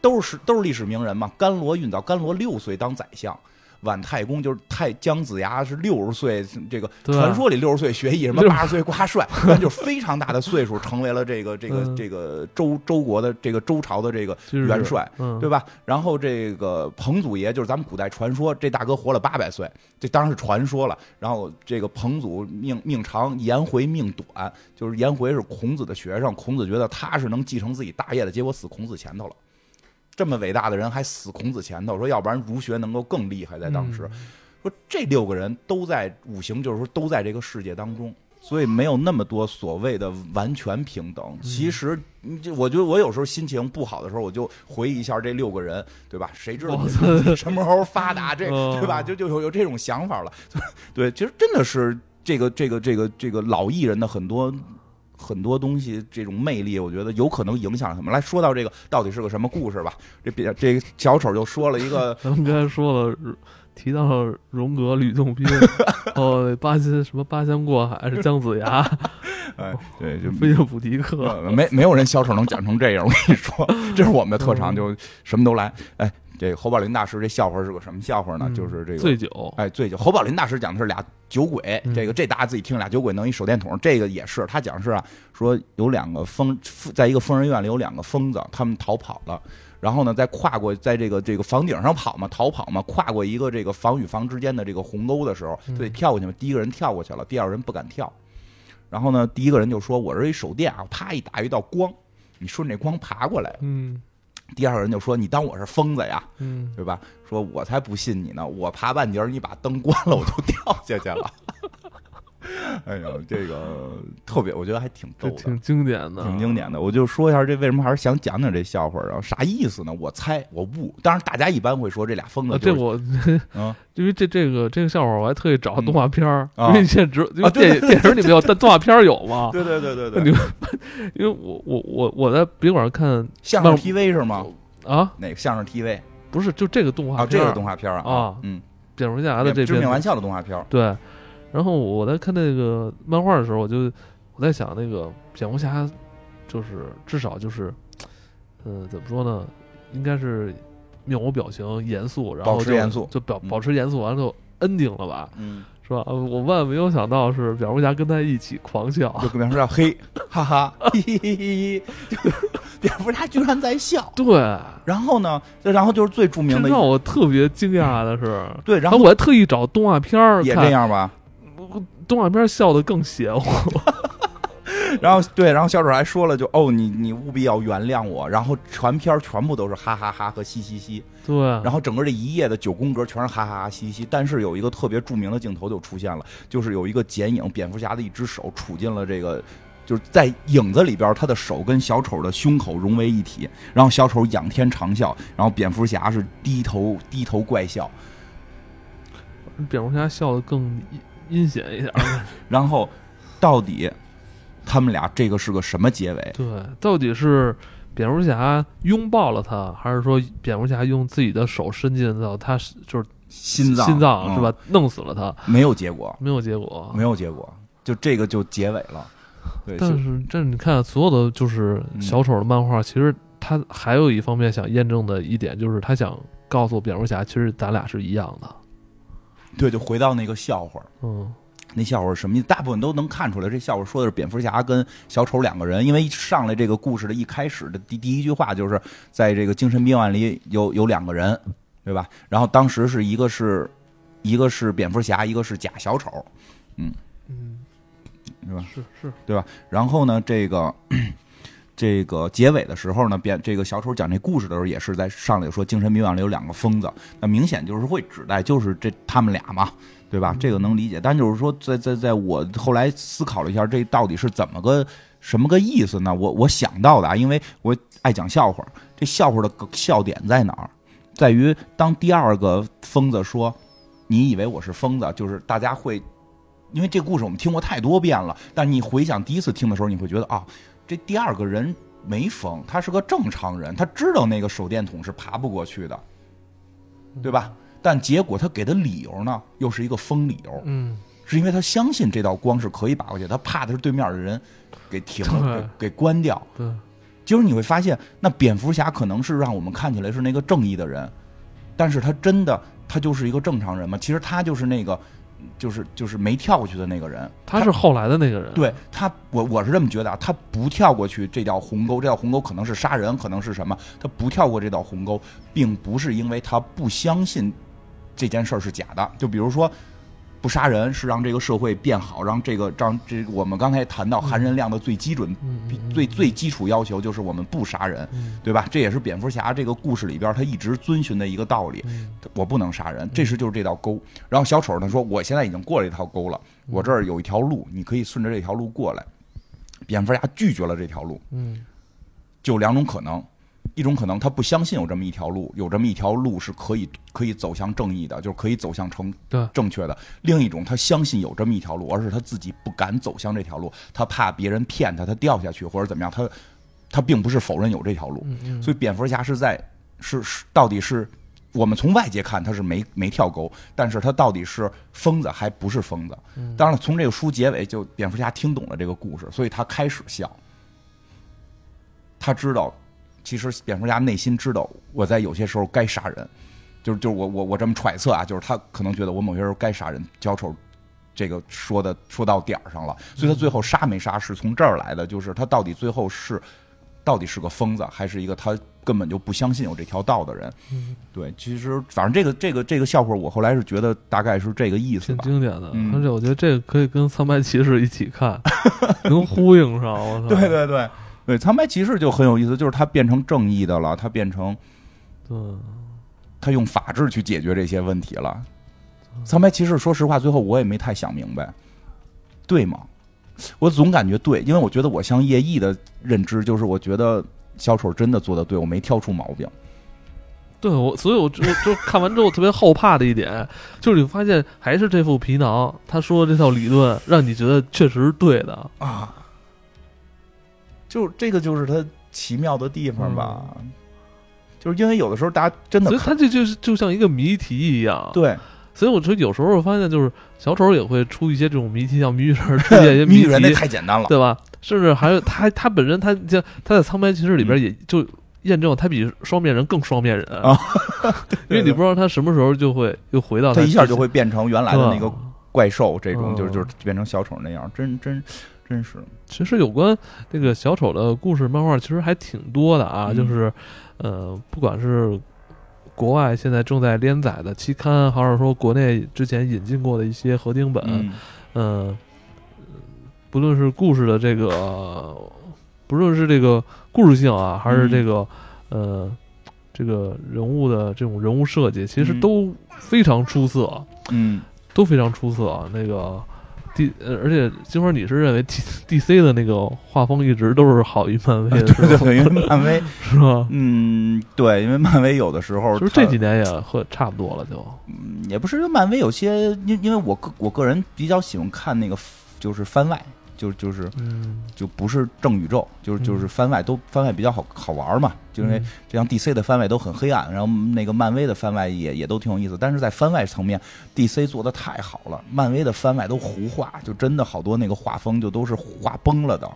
都是都是历史名人嘛。甘罗运到，甘罗六岁当宰相，晚太公就是太姜子牙是六十岁，这个传说里六十岁学艺，什么六八十岁挂帅，反正就是非常大的岁数，成为了这个这个嗯这个周周国的这个周朝的这个元帅。嗯，对吧？然后这个彭祖爷就是咱们古代传说，这大哥活了八百岁，这当然是传说了。然后这个彭祖命命长，颜回命短，就是颜回是孔子的学生，孔子觉得他是能继承自己大业的，结果死孔子前头了。这么伟大的人还死孔子前头，说要不然儒学能够更厉害，在当时。说这六个人都在五行，就是说都在这个世界当中，所以没有那么多所谓的完全平等。其实，你就我觉得我有时候心情不好的时候，我就回忆一下这六个人，对吧？谁知道什么时候发达？这哦对吧？就就有有这种想法了。对，其实真的是这个这个这个这个老艺人的很多。很多东西这种魅力，我觉得有可能影响什么。来说到这个到底是个什么故事吧？这别这个小丑就说了一个 咱们刚才说了，提到了荣格、吕洞宾，哦，八仙什么八仙过海是姜子牙，哎，对，就 菲利普迪克，呃没没有人小丑能讲成这样，我跟你说，这是我们的特长，嗯就什么都来。哎，这侯宝林大师这笑话是个什么笑话呢？嗯就是这个醉酒，哎，醉酒。侯宝林大师讲的是俩酒鬼，嗯这个这大家自己听，俩酒鬼弄一手电筒，这个也是他讲是啊，说有两个疯，在一个疯人院里有两个疯子，他们逃跑了。然后呢，再跨过在这个这个房顶上跑嘛，逃跑嘛，跨过一个这个房与房之间的这个鸿沟的时候，嗯就得跳过去嘛。第一个人跳过去了，第二个人不敢跳。然后呢，第一个人就说：“我这一手电啊，啪一打一道光，你顺着光爬过来。嗯”第二个人就说：“你当我是疯子呀，嗯，对吧？说我才不信你呢，我爬半截儿，你把灯关了，我就掉下去了。” 哎呀，这个特别，我觉得还挺逗的，挺经典的，挺经典的。我就说一下这为什么还是想讲讲这笑话儿，然后啥意思呢？我猜，我悟。当然，大家一般会说这俩疯子啊，就是，这我嗯 因为这这个这个笑话，我还特意找动画片儿，啊因为现在只因为对电电影里没有，但动画片儿有吗？对对对对那对，你因为我我我我在宾馆看相声 TV 是吗？啊，哪个相声 TV 不是就这个动画啊？这片儿个动画片儿啊啊嗯，蝙蝠侠的这篇致命玩笑的动画片儿，对，然后我在看那个漫画的时候，我就我在想，那个蝙蝠侠就是至少就是，呃，怎么说呢？应该是面无表情、严肃，然后就保持严肃就保嗯保持严肃，完了就 ending 了吧，嗯，是吧？呃我万万没有想到是蝙蝠侠跟他一起狂笑，就跟别人说嘿，哈哈，嘿嘿嘿嘿，就蝙蝠侠居然在笑。对，然后呢，然后就是最著名的，让我特别惊讶的是，对，然然后后我还特意找动画片儿也看这样吧。动画片笑的更邪乎，然后对，然后小丑还说了就，哦，你你务必要原谅我。然后全片儿全部都是哈哈哈和嘻嘻嘻，对，然后整个这一页的九宫格全是哈哈哈嘻嘻。但是有一个特别著名的镜头就出现了，就是有一个剪影，蝙蝠侠的一只手杵进了这个。就是在影子里边，他的手跟小丑的胸口融为一体，然后小丑仰天长啸，然后蝙蝠侠是低头低头怪笑，蝙蝠侠笑的更阴阴险一点儿。然后到底他们俩这个是个什么结尾？对，到底是蝙蝠侠拥抱了他，还是说蝙蝠侠用自己的手伸进到他就是心脏心脏嗯是吧？弄死了他，没有结果，没有结果，没有结果，就这个就结尾了。对，但是这你看，所有的就是嗯小丑的漫画，其实他还有一方面想验证的一点，就是他想告诉蝙蝠侠，其实咱俩是一样的。对，就回到那个笑话。嗯那笑话是什么意思？大部分都能看出来，这笑话说的是蝙蝠侠跟小丑两个人，因为上来这个故事的一开始的第第一句话就是在这个精神病院里有有两个人，对吧？然后当时是一个是一个是蝙蝠侠，一个是假小丑，嗯嗯，是吧？是是，对吧然后呢，这个这个结尾的时候呢，变这个小丑讲这故事的时候，也是在上来说精神病院里有两个疯子，那明显就是会指代就是这他们俩嘛，对吧？这个能理解。但就是说，在在在我后来思考了一下，这到底是怎么个什么个意思呢？我我想到的啊，因为我爱讲笑话，这笑话的笑点在哪儿？在于当第二个疯子说“你以为我是疯子”，就是大家会。因为这故事我们听过太多遍了，但你回想第一次听的时候，你会觉得啊，这第二个人没疯，他是个正常人，他知道那个手电筒是爬不过去的，对吧？但结果他给的理由呢，又是一个疯理由，嗯是因为他相信这道光是可以把过去，他怕的是对面的人给停了，给给关掉。对，结果你会发现，那蝙蝠侠可能是让我们看起来是那个正义的人，但是他真的他就是一个正常人吗？其实他就是那个，就是就是没跳过去的那个人。他是后来的那个人。对他，我我是这么觉得啊，他不跳过去这条鸿沟，这条鸿沟可能是杀人，可能是什么？他不跳过这道鸿沟，并不是因为他不相信这件事儿是假的。就比如说，不杀人是让这个社会变好，让这个让这我们刚才谈到含人量的最基准、最最基础要求就是我们不杀人，嗯对吧？这也是蝙蝠侠这个故事里边他一直遵循的一个道理。嗯我不能杀人，这是就是这道沟。然后小丑他说，我现在已经过了一条沟了，我这儿有一条路，你可以顺着这条路过来。蝙蝠侠拒绝了这条路，嗯就两种可能，一种可能他不相信有这么一条路，有这么一条路是可以可以走向正义的，就是可以走向成正确的；另一种他相信有这么一条路，而是他自己不敢走向这条路，他怕别人骗他，他掉下去或者怎么样，他他并不是否认有这条路，嗯嗯，所以蝙蝠侠是在是是到底是我们从外界看他是没没跳沟，但是他到底是疯子还不是疯子？嗯当然了，从这个书结尾就蝙蝠侠听懂了这个故事，所以他开始笑。他知道，其实蝙蝠侠内心知道我在有些时候该杀人，就是就是我我我这么揣测啊，就是他可能觉得我某些时候该杀人，小丑。这个说的说到点儿上了，所以他最后杀没杀是从这儿来的，就是他到底最后是到底是个疯子，还是一个他根本就不相信有这条道的人？嗯对，其实反正这个这个这个笑话，我后来是觉得大概是这个意思挺。经典的，嗯而且我觉得这个可以跟三白骑士一起看，能呼应上。我操，对对对对，苍白骑士就很有意思，就是他变成正义的了，他变成对，他用法治去解决这些问题了。苍白骑士，说实话，最后我也没太想明白，对吗？我总感觉对，因为我觉得我像叶毅的认知就是，我觉得小丑真的做的对，我没挑出毛病。对我，所以我就我就看完之后特别后怕的一点，就是你发现还是这副皮囊，他说的这套理论让你觉得确实是对的。啊，就这个就是它奇妙的地方吧，就是因为有的时候大家真的所以它这就是就像一个谜题一样。，对。所以我说有时候发现就是小丑也会出一些这种谜题，像谜语人出现一些谜 谜语人那，太简单了，对吧？甚至还有他他本身他像他在苍白骑士里边也就验证他比双面人更双面人。啊，因为你不知道他什么时候就会又回到他一下就会变成原来的那个怪兽，这种嗯就是就是变成小丑那样，真真真是其实有关那个小丑的故事漫画，其实还挺多的啊。嗯就是呃，不管是国外现在正在连载的期刊，还是说国内之前引进过的一些合订本，嗯嗯、不论是故事的这个，不论是这个故事性啊，还是这个、呃这个人物的这种人物设计，其实嗯都非常出色。嗯，都非常出色。那个 D，呃，而且金花，你是认为 D D C 的那个画风一直都是好于漫威的？对对，因为漫威，是吧？嗯，对，因为漫威有的时候就是这几年也和差不多了，就嗯也不是因为漫威有些，因因为我个我个人比较喜欢看那个就是番外。就就是嗯，就不是正宇宙，就是嗯就是番外都番外比较好好玩嘛，就因为嗯这样 DC 的番外都很黑暗，然后那个漫威的番外也也都挺有意思，但是在番外层面，DC 做的太好了，漫威的番外都胡画，就真的好多那个画风就都是画崩了的。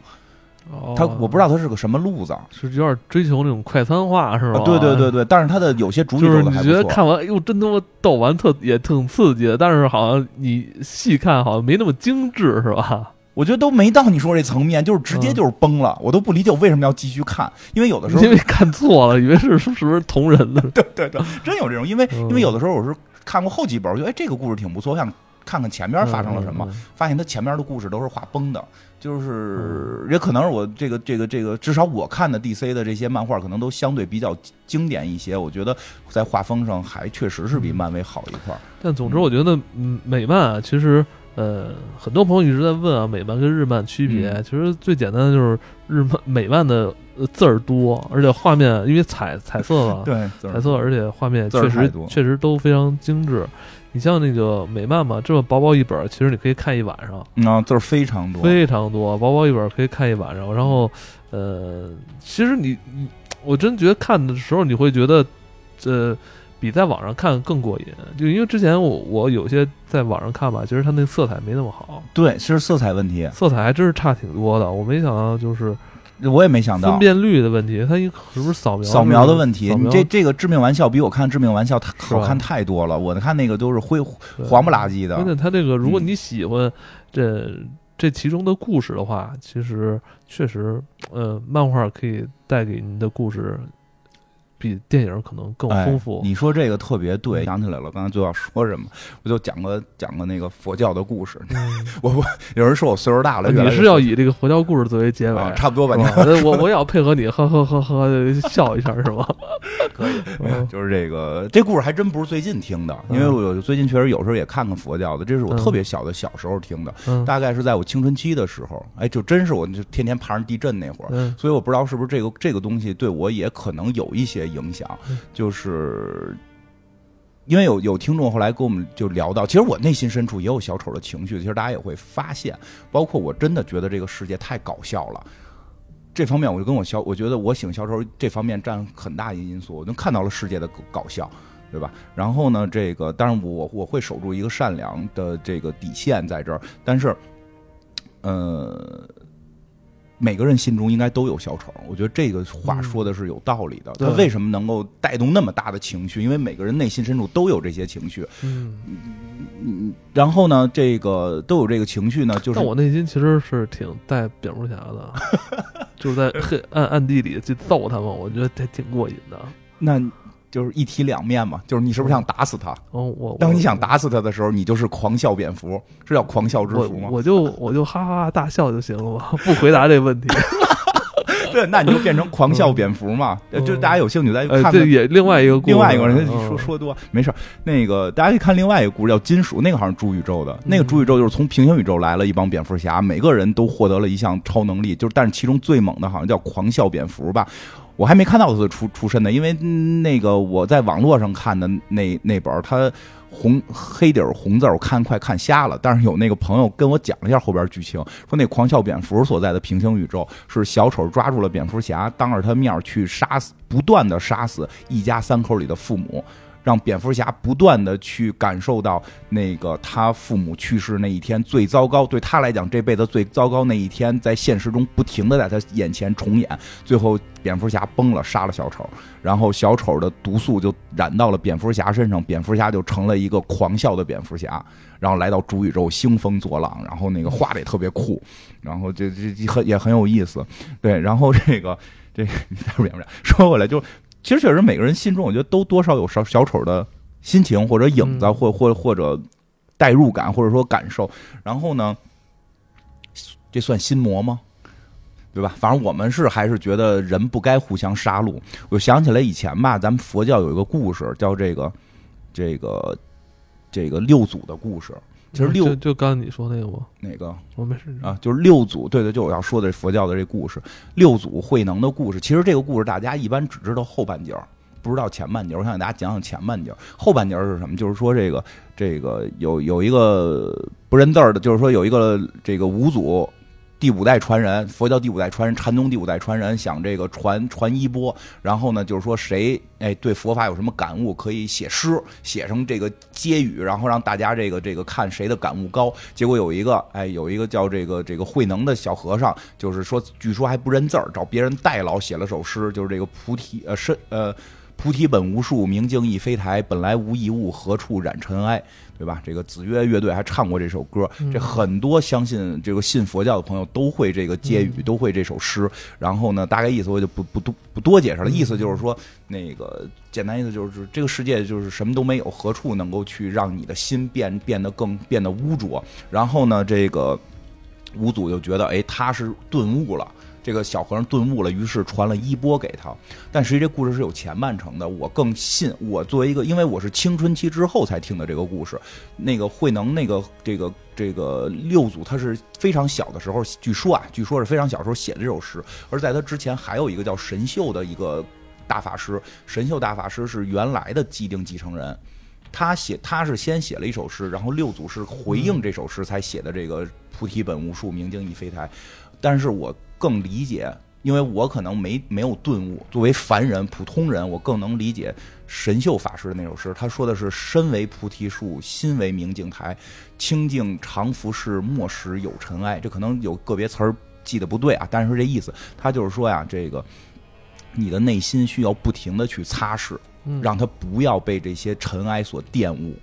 哦他我不知道他是个什么路子，是有点追求那种快餐化是吧？啊对对对对，但是他的有些主宇就是你觉得。看完，哎呦，真他妈逗完特也挺刺激的，但是好像你细看好像没那么精致，是吧？我觉得都没到你说这层面，就是直接就是崩了，我都不理解我为什么要继续看，因为有的时候因为看错了，以为是是不是同人的？对对对，真有这种，因为嗯因为有的时候我是看过后几本，我觉得哎这个故事挺不错，我想看看前边发生了什么，发现他前面的故事都是画崩的，就是也可能是我这个这个这个，至少我看的 DC 的这些漫画可能都相对比较经典一些，我觉得在画风上还确实是比漫威好一块儿。但总之，我觉得嗯，美漫啊，其实呃，很多朋友一直在问啊，美漫跟日漫区别。嗯其实最简单的就是日漫 美漫的呃字儿多，而且画面因为彩彩色嘛，对，彩色，而且画面确实确实都非常精致。你像那个美漫嘛，这么薄薄一本，其实你可以看一晚上，嗯啊，字儿非常多，非常多，薄薄一本可以看一晚上。然后，呃，其实你你，我真觉得看的时候你会觉得，呃，比在网上看更过瘾。就因为之前我我有些在网上看吧，其实它那色彩没那么好，对，其实色彩问题，色彩还真是差挺多的。我没想到就是我也没想到分。辨率的问题，它一是不是扫描扫描的问题，你这这个致命玩笑比我看致命玩笑好看太多了。我看那个都是灰黄不拉几的关，键它这个，如果嗯你喜欢这、这其中的故事的话，其实确实，呃，漫画可以带给您的故事比电影可能更哎丰富。你说这个特别对，嗯想起来了，刚才就要说什么，我就讲个讲个那个佛教的故事。嗯 我我有人说我岁数大了，你是要以这个佛教故事作为结尾，啊差不多吧？我我也要配合你，呵呵呵呵笑一下，是吗？可以，嗯就是这个这故事还真不是最近听的，因为我有最近确实有时候也看看佛教的，这是我嗯特别小的小时候听的，嗯大概是在我青春期的时候，哎，就真是我就天天爬上地震那会儿，嗯所以我不知道是不是这个这个东西对我也可能有一些影响，就是。因为有有听众后来跟我们就聊到，其实我内心深处也有小丑的情绪，其实大家也会发现，包括我真的觉得这个世界太搞笑了。这方面我就跟我小，我觉得我喜欢小丑这方面占很大一因素，我就看到了世界的搞笑，对吧？然后呢，这个当然我我会守住一个善良的这个底线在这儿，但是，呃，每个人心中应该都有小丑，我觉得这个话说的是有道理的。对他为什么能够带动那么大的情绪？因为每个人内心深处都有这些情绪。嗯，嗯，然后呢，这个都有这个情绪呢，就是但我内心其实是挺带蝙蝠侠的，就是在黑暗暗地里去揍他们，我觉得还挺过瘾的。那就是一体两面嘛，就是你是不是想打死他？哦，我当你想打死他的时候，你就是狂笑蝙蝠，是叫狂笑之我蝠吗？我就我就哈哈哈大笑就行了嘛，不回答这问题。对，那你就变成狂笑蝙蝠嘛。嗯就大家有兴趣再呃，看看。这也另外一个故事另外一个人嗯说说多没事儿那个大家可以看另外一个故事叫《金属》，那个好像是主宇宙的，那个嗯主宇宙就是从平行宇宙来了一帮蝙蝠侠，每个人都获得了一项超能力，就是但是其中最猛的好像叫狂笑蝙蝠吧。我还没看到他的出出身呢，因为那个我在网络上看的那那本儿，它红黑底红字，我看快看瞎了。但是有那个朋友跟我讲了一下后边剧情，说那狂笑蝙蝠所在的平行宇宙是小丑抓住了蝙蝠侠，当着他面去杀死，不断的杀死一家三口里的父母。让蝙蝠侠不断的去感受到那个他父母去世那一天最糟糕，对他来讲这辈子最糟糕那一天，在现实中不停的在他眼前重演。最后蝙蝠侠崩了，杀了小丑，然后小丑的毒素就染到了蝙蝠侠身上，蝙蝠侠就成了一个狂笑的蝙蝠侠，然后来到主宇宙兴风作浪，然后那个画的也特别酷，然后这这很也很有意思，对，然后这个这个你再说蝙蝠侠，说回来就其实确实每个人心中我觉得都多少有小小丑的心情或者影子，嗯或或或者代入感或者说感受，然后呢，这算心魔吗？对吧？反正我们是还是觉得人不该互相杀戮。我想起来以前吧，咱们佛教有一个故事，叫这个这个这个六祖的故事。其实六就就刚才你说那个吗？哪个我没事啊？就是六祖，对对，就我要说的佛教的这故事，六祖慧能的故事。其实这个故事大家一般只知道后半截儿，不知道前半截儿。我想给大家讲讲前半截儿。后半截儿是什么？就是说这个这个有有一个不认字儿的，就是说有一个这个五祖第五代传人，佛教第五代传人，禅宗第五代传人想这个传传衣钵，然后呢，就是说谁哎对佛法有什么感悟，可以写诗，写成这个接语，然后让大家这个这个看谁的感悟高。结果有一个哎有一个叫这个这个慧能的小和尚，就是说据说还不认字儿，找别人代劳写了首诗，就是这个菩提呃身呃菩提本无树，明镜亦非台，本来无一物，何处染尘埃。对吧？这个子曰乐队还唱过这首歌，这很多相信这个信佛教的朋友都会这个接语，都会这首诗。然后呢，大概意思我就不不多不多解释了。意思就是说，那个简单意思就是这个世界就是什么都没有，何处能够去让你的心变变得更变得污浊？然后呢，这个五祖就觉得，哎，他是顿悟了。这个小和尚顿悟了，于是传了衣钵给他。但实际这故事是有前半程的。我更信，我作为一个，因为我是青春期之后才听的这个故事。那个慧能，那个这个这个六祖，他是非常小的时候，据说啊，据说是非常小时候写的这首诗。而在他之前，还有一个叫神秀的一个大法师。神秀大法师是原来的既定继承人，他写他是先写了一首诗，然后六祖是回应这首诗才写的这个“菩提本无树，明镜亦非台”。但是我。更理解，因为我可能没没有顿悟。作为凡人、普通人，我更能理解神秀法师的那首诗。他说的是：“身为菩提树，心为明镜台，清净常拂拭，莫使有尘埃。”这可能有个别词儿记得不对啊，但是这意思，他就是说呀，这个你的内心需要不停的去擦拭，让它不要被这些尘埃所玷污。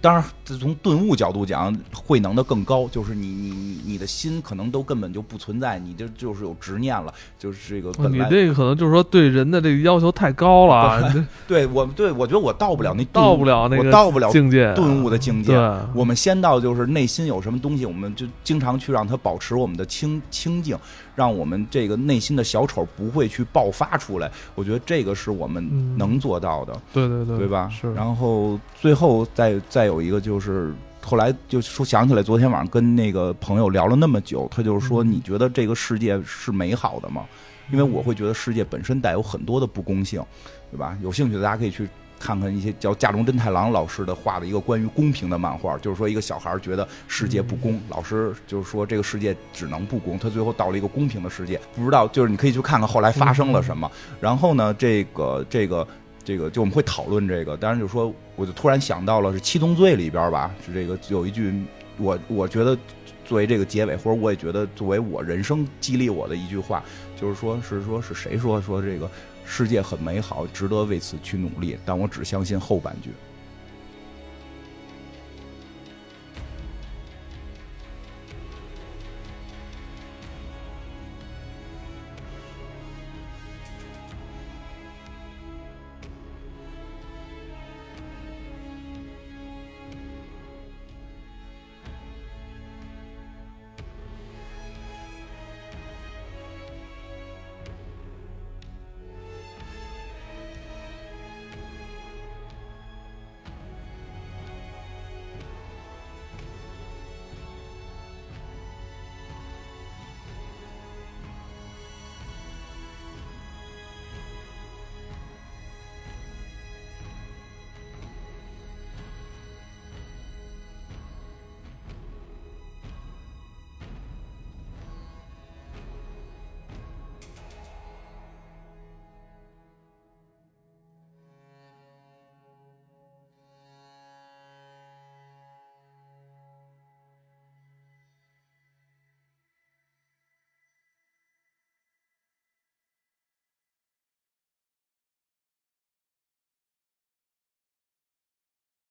当然，从顿悟角度讲，慧能的更高，就是你你你你的心可能都根本就不存在，你就就是有执念了，就是这个。你这个可能就是说对人的这个要求太高了。对我对我觉得我到不了那到不了那个到不了境界顿悟的境界。我们先到就是内心有什么东西，我们就经常去让它保持我们的清清净。让我们这个内心的小丑不会去爆发出来，我觉得这个是我们能做到的。对对对，对吧？是。然后最后再再有一个就是，后来就说想起来，昨天晚上跟那个朋友聊了那么久，他就是说，你觉得这个世界是美好的吗？因为我会觉得世界本身带有很多的不公性，对吧？有兴趣的大家可以去。看看一些叫架中真太郎老师的画的一个关于公平的漫画，就是说一个小孩觉得世界不公，老师就是说这个世界只能不公，他最后到了一个公平的世界，不知道就是你可以去看看后来发生了什么。然后呢，这个这个这个就我们会讨论这个，当然就说我就突然想到了是《七宗罪》里边吧，是这个有一句我我觉得作为这个结尾，或者我也觉得作为我人生激励我的一句话，就是说是说是谁说说这个。世界很美好，值得为此去努力，但我只相信后半句。